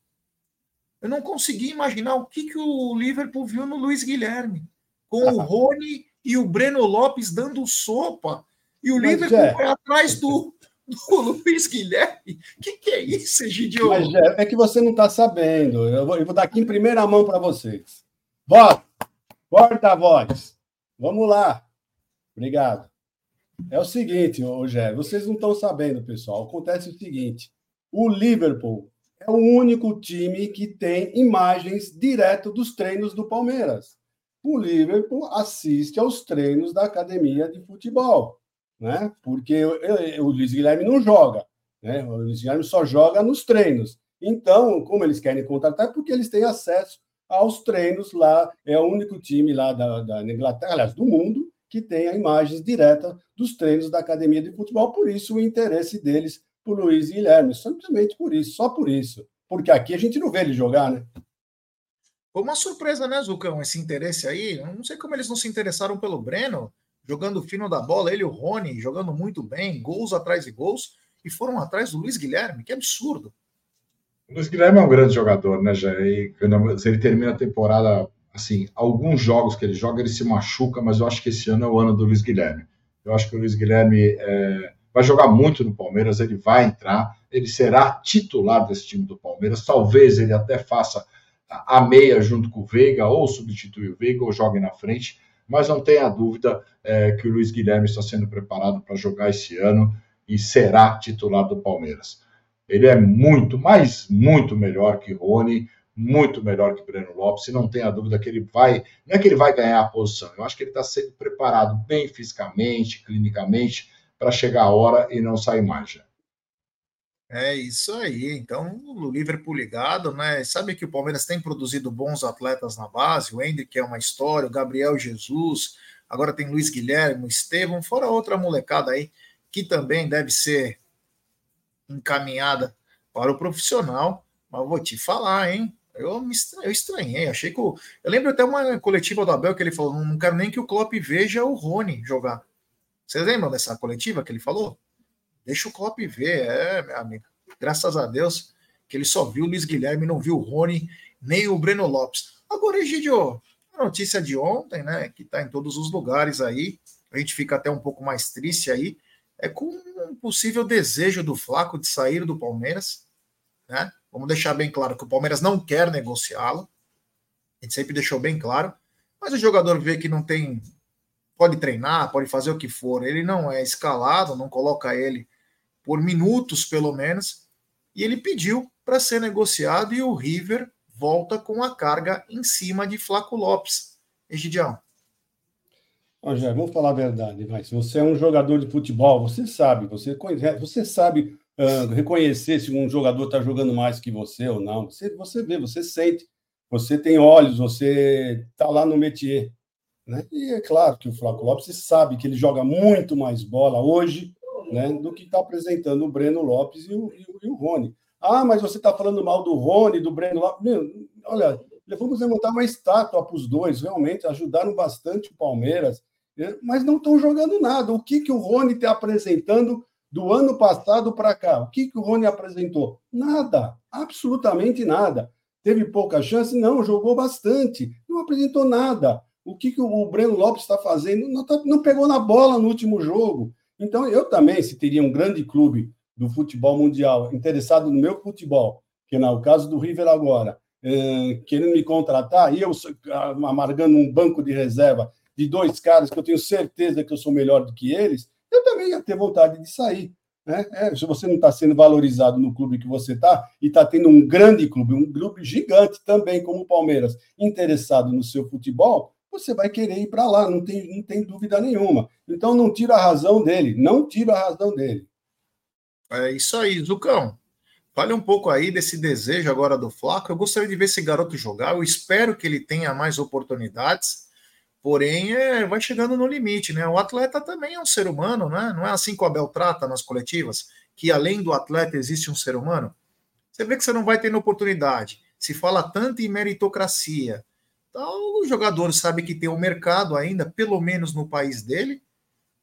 Eu não consegui imaginar o que, que o Liverpool viu no Luiz Guilherme, com o Rony e o Breno Lopes dando sopa, e o Mas Liverpool é. vai atrás do, do Luiz Guilherme. O que, que é isso, Egidio? Mas é, é que você não está sabendo. Eu vou, eu vou, dar aqui em primeira mão para vocês. Voz, porta-voz. Vamos lá. Obrigado. É o seguinte, Rogério, vocês não estão sabendo, pessoal. Acontece o seguinte: o Liverpool é o único time que tem imagens direto dos treinos do Palmeiras. O Liverpool assiste aos treinos da academia de futebol, né? Porque o Luiz Guilherme não joga, né? O Luiz Guilherme só joga nos treinos. Então, como eles querem contratar, é porque eles têm acesso aos treinos lá. É o único time lá da, da Inglaterra, aliás, do mundo, que tenha imagens diretas dos treinos da academia de futebol. Por isso, o interesse deles por Luiz Guilherme, simplesmente por isso, só por isso. Porque aqui a gente não vê ele jogar, né? Foi uma surpresa, né, Zucão, esse interesse aí. Eu não sei como eles não se interessaram pelo Breno, jogando fino da bola, ele e o Rony jogando muito bem, gols atrás de gols, e foram atrás do Luiz Guilherme, que absurdo. O Luiz Guilherme é um grande jogador, né, Jair? Se ele termina a temporada, assim, alguns jogos que ele joga, ele se machuca, mas eu acho que esse ano é o ano do Luiz Guilherme. Eu acho que o Luiz Guilherme é, vai jogar muito no Palmeiras, ele vai entrar, ele será titular desse time do Palmeiras, talvez ele até faça a meia junto com o Veiga, ou substituir o Veiga, ou jogue na frente, mas não tenha dúvida é, que o Luiz Guilherme está sendo preparado para jogar esse ano e será titular do Palmeiras. Ele é muito, mas muito melhor que Rony, muito melhor que Breno Lopes, e não tenha dúvida que ele vai, não é que ele vai ganhar a posição, eu acho que ele está sendo preparado bem fisicamente, clinicamente, para chegar a hora e não sair mais já. É isso aí. Então, o Liverpool ligado, né? Sabe que o Palmeiras tem produzido bons atletas na base, o Hendrick é uma história, o Gabriel Jesus, agora tem Luiz Guilherme, o Estevam, fora outra molecada aí que também deve ser encaminhada para o profissional. Mas vou te falar, hein? Eu, me eu estranhei, achei que. O... Eu lembro até uma coletiva do Abel que ele falou: não quero nem que o Klopp veja o Rony jogar. Vocês lembram dessa coletiva que ele falou? Deixa o Klopp ver, é, meu amigo. Graças a Deus que ele só viu o Luiz Guilherme, não viu o Rony, nem o Breno Lopes. Agora, Egidio, a notícia de ontem, né, que está em todos os lugares aí, a gente fica até um pouco mais triste aí, é com um possível desejo do Flaco de sair do Palmeiras, né? Vamos deixar bem claro que o Palmeiras não quer negociá-lo. A gente sempre deixou bem claro, mas o jogador vê que não tem pode treinar, pode fazer o que for, ele não é escalado, não coloca ele por minutos pelo menos, e ele pediu para ser negociado e o River volta com a carga em cima de Flaco Lopes. Egidião. Rogério, vamos falar a verdade, mas se você é um jogador de futebol, você sabe, você, conhece, você sabe uh, reconhecer se um jogador está jogando mais que você ou não. Você, você vê, você sente, você tem olhos, você está lá no métier. Né? E é claro que o Flávio Lopes sabe que ele joga muito mais bola hoje né, do que está apresentando o Breno Lopes e o, e o, e o Rony. Ah, mas você está falando mal do Rony, do Breno Lopes. Meu, olha, vamos levantar uma estátua para os dois, realmente ajudaram bastante o Palmeiras, né, mas não estão jogando nada. O que, que o Rony está apresentando do ano passado para cá? O que, que o Rony apresentou? Nada, absolutamente nada. Teve pouca chance? Não, jogou bastante, não apresentou nada. O que, que o Breno Lopes está fazendo? Não, tá, não pegou na bola no último jogo. Então, eu também, se teria um grande clube do futebol mundial interessado no meu futebol, que é o caso do River agora, é, querendo me contratar, e eu amargando um banco de reserva de dois caras que eu tenho certeza que eu sou melhor do que eles, eu também ia ter vontade de sair. Né? É, se você não está sendo valorizado no clube que você está e está tendo um grande clube, um clube gigante também, como o Palmeiras, interessado no seu futebol, você vai querer ir para lá, não tem, não tem dúvida nenhuma. Então não tira a razão dele, não tira a razão dele. É isso aí, Zucão. Fale um pouco aí desse desejo agora do Flaco. Eu gostaria de ver esse garoto jogar. Eu espero que ele tenha mais oportunidades. Porém, é, vai chegando no limite, né? O atleta também é um ser humano, né? Não é assim que o Abel trata nas coletivas, que além do atleta existe um ser humano. Você vê que você não vai ter oportunidade. Se fala tanto em meritocracia. Então, o jogador sabe que tem o um mercado ainda, pelo menos no país dele,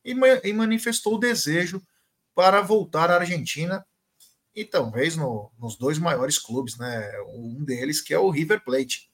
e, e manifestou o desejo para voltar à Argentina e talvez no, nos dois maiores clubes, né? Um deles que é o River Plate.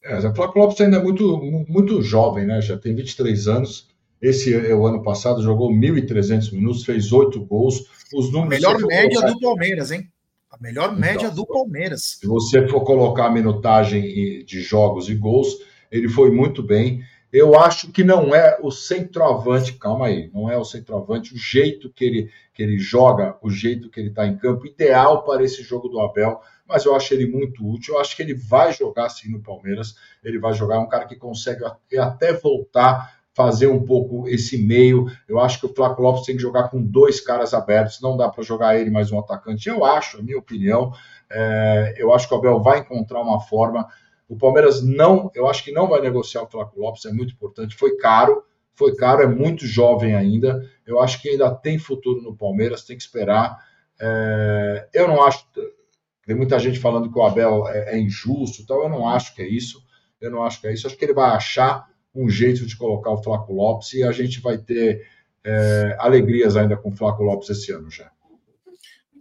É, o Flávio Lopes ainda é muito, muito jovem, né? Já tem 23 anos. Esse é o ano passado jogou 1.300 minutos, fez oito gols. Os números. Melhor média colocar... do Palmeiras, hein? A melhor então, média do Palmeiras. Se você for colocar a minutagem de jogos e gols, ele foi muito bem. Eu acho que não é o centroavante, calma aí, não é o centroavante, o jeito que ele, que ele joga, o jeito que ele está em campo, ideal para esse jogo do Abel, mas eu acho ele muito útil. Eu acho que ele vai jogar sim no Palmeiras, ele vai jogar, é um cara que consegue até voltar fazer um pouco esse meio. Eu acho que o Flávio Lopes tem que jogar com dois caras abertos, não dá para jogar ele mais um atacante. Eu acho, a minha opinião, é, eu acho que o Abel vai encontrar uma forma. O Palmeiras não, eu acho que não vai negociar o Flávio Lopes, é muito importante. Foi caro, foi caro, é muito jovem ainda. Eu acho que ainda tem futuro no Palmeiras, tem que esperar. É, eu não acho. Tem muita gente falando que o Abel é, é injusto, então eu não acho que é isso. Eu não acho que é isso. Acho que ele vai achar um jeito de colocar o Flaco Lopes e a gente vai ter é, alegrias ainda com o Flaco Lopes esse ano já.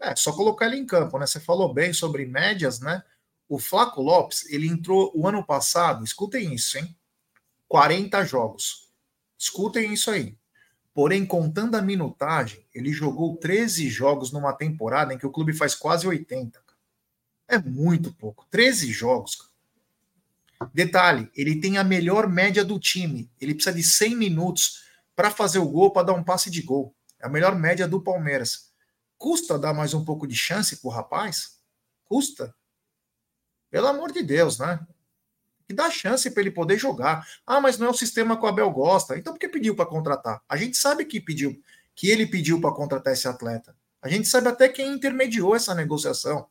É, só colocar ele em campo, né? Você falou bem sobre médias, né? O Flaco Lopes, ele entrou o ano passado, escutem isso, hein? 40 jogos. Escutem isso aí. Porém, contando a minutagem, ele jogou 13 jogos numa temporada em que o clube faz quase 80. É muito pouco. 13 jogos. Detalhe, ele tem a melhor média do time. Ele precisa de 100 minutos para fazer o gol, para dar um passe de gol. É a melhor média do Palmeiras. Custa dar mais um pouco de chance pro rapaz? Custa. Pelo amor de Deus, né? Que dá chance para ele poder jogar. Ah, mas não é o sistema que o Abel gosta. Então por que pediu para contratar? A gente sabe que pediu, que ele pediu para contratar esse atleta. A gente sabe até quem intermediou essa negociação.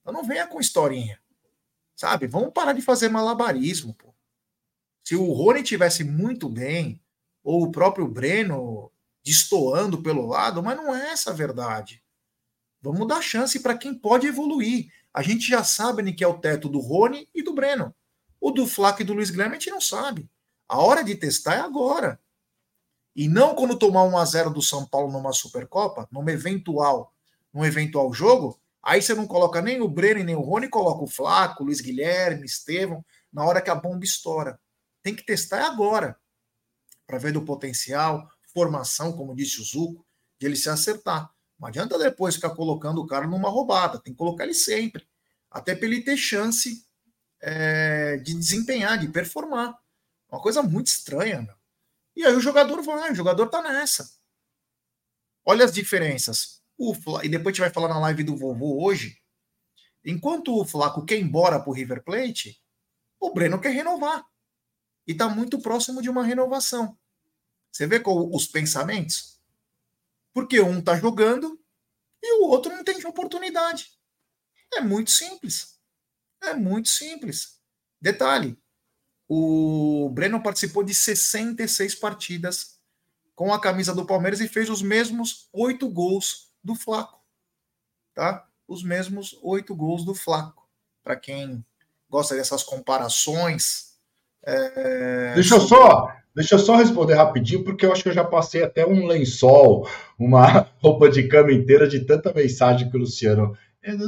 Então não venha com historinha. Sabe? Vamos parar de fazer malabarismo, pô. Se o Rony tivesse muito bem, ou o próprio Breno destoando pelo lado, mas não é essa a verdade. Vamos dar chance para quem pode evoluir. A gente já sabe né, que é o teto do Rony e do Breno. O do Flaco e do Luiz Guilherme a gente não sabe. A hora de testar é agora. E não quando tomar 1 a 0 do São Paulo numa Supercopa, num eventual, num eventual jogo, aí você não coloca nem o Breno nem o Rony, coloca o Flaco, o Luiz Guilherme, Estevão, na hora que a bomba estoura. Tem que testar agora para ver do potencial, formação, como disse o Zuco, de ele se acertar. Não adianta depois ficar colocando o cara numa roubada, tem que colocar ele sempre, até para ele ter chance é, de desempenhar, de performar. Uma coisa muito estranha, meu. E aí o jogador vai, o jogador tá nessa. Olha as diferenças. O. E depois a gente vai falar na live do vovô hoje. Enquanto o Flaco quer ir embora pro River Plate, o Breno quer renovar. E tá muito próximo de uma renovação. Você vê com os pensamentos? Porque um está jogando e o outro não tem oportunidade. É muito simples. É muito simples. Detalhe: o Breno participou de 66 partidas com a camisa do Palmeiras e fez os mesmos oito gols do Flaco. Tá? Os mesmos oito gols do Flaco. Para quem gosta dessas comparações. É... Deixa eu só Deixa eu só responder rapidinho, porque eu acho que eu já passei até um lençol, uma roupa de cama inteira de tanta mensagem que o Luciano.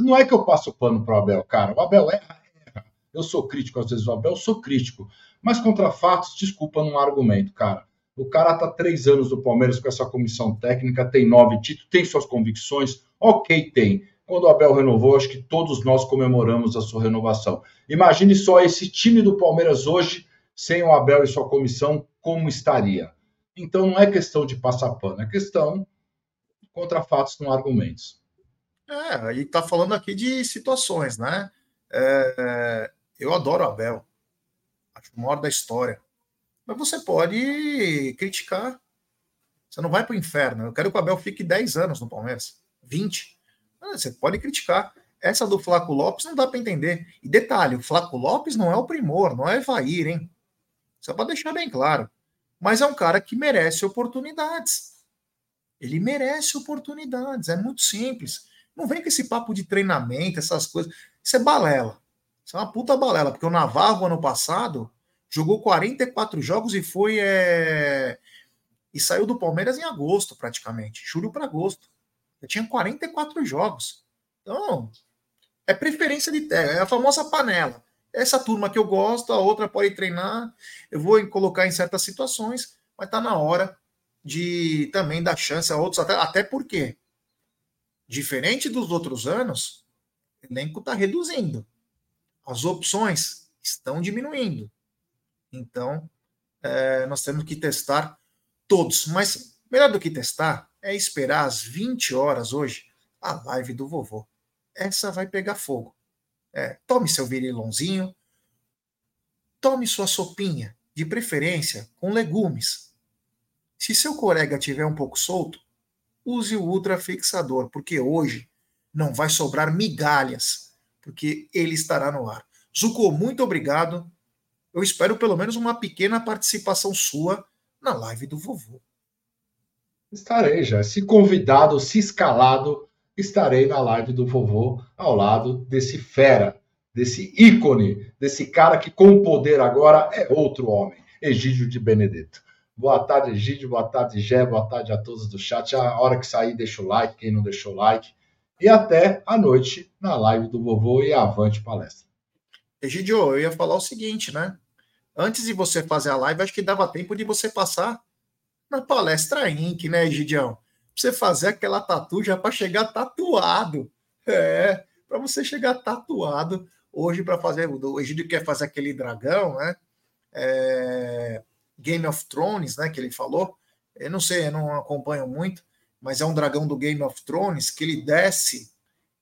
Não é que eu passo pano para o Abel, cara. O Abel erra, erra. Eu sou crítico, às vezes o Abel, sou crítico. Mas contra fatos, desculpa, não argumento, cara. O cara tá três anos do Palmeiras com essa comissão técnica, tem nove títulos, tem suas convicções, ok, tem. Quando o Abel renovou, acho que todos nós comemoramos a sua renovação. Imagine só esse time do Palmeiras hoje, sem o Abel e sua comissão, como estaria. Então não é questão de passar pano, é questão contra fatos, não argumentos. É, aí tá falando aqui de situações, né? É, eu adoro o Abel, acho o maior da história. Mas você pode criticar. Você não vai para o inferno. Eu quero que o Abel fique 10 anos no Palmeiras, 20. Você pode criticar. Essa do Flaco Lopes não dá para entender. E detalhe, o Flaco Lopes não é o primor, não é Evair, hein? Só para deixar bem claro. Mas é um cara que merece oportunidades. Ele merece oportunidades. É muito simples. Não vem com esse papo de treinamento, essas coisas. Isso é balela. Isso é uma puta balela. Porque o Navarro, ano passado, jogou 44 jogos e foi. É... E saiu do Palmeiras em agosto, praticamente. Julho para agosto. Eu tinha 44 jogos. Então, é preferência de terra. É a famosa panela essa turma que eu gosto, a outra pode treinar, eu vou colocar em certas situações, mas está na hora de também dar chance a outros, até, até porque, diferente dos outros anos, o elenco está reduzindo, as opções estão diminuindo. Então, é, nós temos que testar todos, mas melhor do que testar é esperar às 20 horas hoje a live do vovô. Essa vai pegar fogo. É, tome seu virilãozinho, tome sua sopinha, de preferência com legumes. Se seu colega tiver um pouco solto, use o ultrafixador, porque hoje não vai sobrar migalhas, porque ele estará no ar. Zuko, muito obrigado. Eu espero pelo menos uma pequena participação sua na live do vovô. Estarei já. Se convidado, se escalado, estarei na live do vovô ao lado desse fera, desse ícone, desse cara que com poder agora é outro homem, Egídio de Benedetto. Boa tarde, Egídio. Boa tarde, Gé. Boa tarde a todos do chat. A hora que sair, deixa o like. Quem não deixou o like. E até a noite na live do vovô e avante palestra. Egidio, eu ia falar o seguinte, né? Antes de você fazer a live, acho que dava tempo de você passar na palestra Inc, né, Egidião? Pra você fazer aquela tatu já para chegar tatuado. É, para você chegar tatuado hoje para fazer. O Egidio quer fazer aquele dragão, né? É, Game of Thrones, né? Que ele falou. Eu não sei, eu não acompanho muito, mas é um dragão do Game of Thrones que ele desce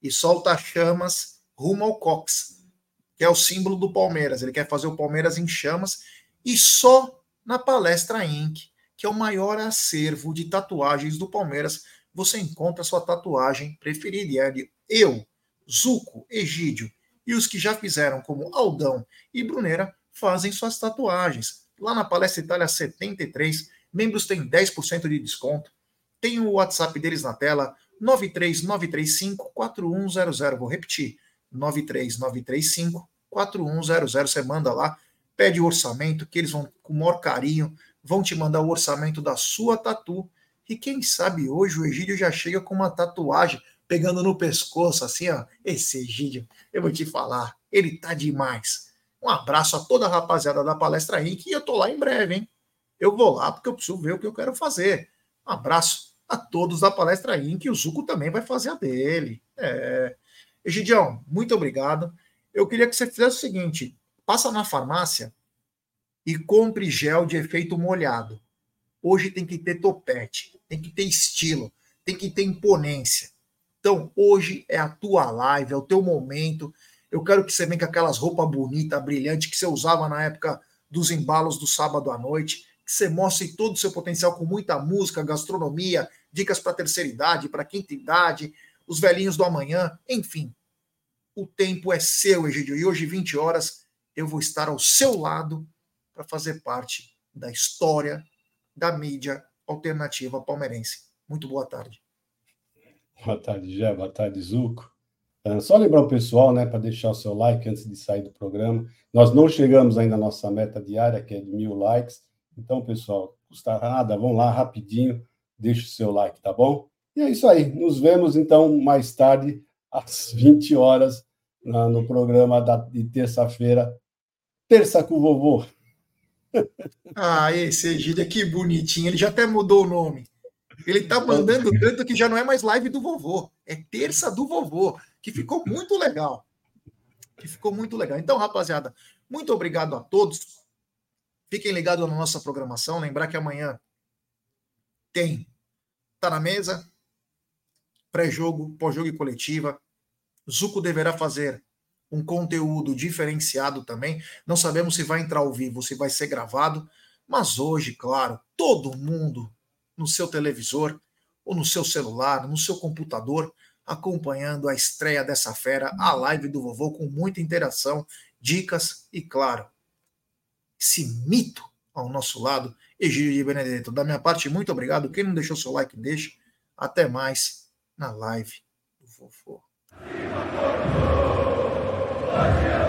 e solta chamas rumo ao Cox, que é o símbolo do Palmeiras. Ele quer fazer o Palmeiras em chamas e só na palestra Inc que é o maior acervo de tatuagens do Palmeiras, você encontra a sua tatuagem preferida. E eu, Zuco, Egídio e os que já fizeram, como Aldão e Brunera, fazem suas tatuagens. Lá na Palestra Itália 73, membros têm 10% de desconto. Tem o WhatsApp deles na tela, 93935-4100. Vou repetir, 93935-4100. Você manda lá, pede o orçamento, que eles vão com o maior carinho vão te mandar o orçamento da sua tatu. E quem sabe hoje o Egídio já chega com uma tatuagem pegando no pescoço, assim, ó. Esse Egídio, eu vou te falar, ele tá demais. Um abraço a toda a rapaziada da Palestra Inc. E eu tô lá em breve, hein? Eu vou lá porque eu preciso ver o que eu quero fazer. Um abraço a todos da Palestra Inc. E o Zuco também vai fazer a dele. É. Egidião, muito obrigado. Eu queria que você fizesse o seguinte: passa na farmácia e compre gel de efeito molhado. Hoje tem que ter topete, tem que ter estilo, tem que ter imponência. Então, hoje é a tua live, é o teu momento. Eu quero que você venha com aquelas roupas bonitas, brilhantes que você usava na época dos embalos do sábado à noite, que você mostre todo o seu potencial com muita música, gastronomia, dicas para terceira idade, para quinta idade, os velhinhos do amanhã, enfim. O tempo é seu, Egidio, e hoje, 20 horas, eu vou estar ao seu lado para fazer parte da história da mídia alternativa palmeirense. Muito boa tarde. Boa tarde, Gé. Boa tarde, Zuco. Uh, só lembrar o pessoal, né, para deixar o seu like antes de sair do programa. Nós não chegamos ainda à nossa meta diária, que é de mil likes. Então, pessoal, custa nada, vão lá rapidinho, deixa o seu like, tá bom? E é isso aí. Nos vemos, então, mais tarde, às 20 horas, no programa de terça-feira. Terça com o vovô. Ah, esse Egídio, que bonitinho. Ele já até mudou o nome. Ele tá mandando tanto que já não é mais live do vovô, é terça do vovô, que ficou muito legal. Que ficou muito legal. Então, rapaziada, muito obrigado a todos. Fiquem ligados na nossa programação. Lembrar que amanhã tem Tá na mesa, pré-jogo, pós-jogo e coletiva. Zuco deverá fazer um conteúdo diferenciado também. Não sabemos se vai entrar ao vivo, se vai ser gravado, mas hoje, claro, todo mundo no seu televisor ou no seu celular, no seu computador, acompanhando a estreia dessa fera, a live do vovô com muita interação, dicas e, claro, esse mito ao nosso lado, Egídio de Benedetto. Da minha parte, muito obrigado. Quem não deixou seu like, deixe. Até mais na live do vovô. Viva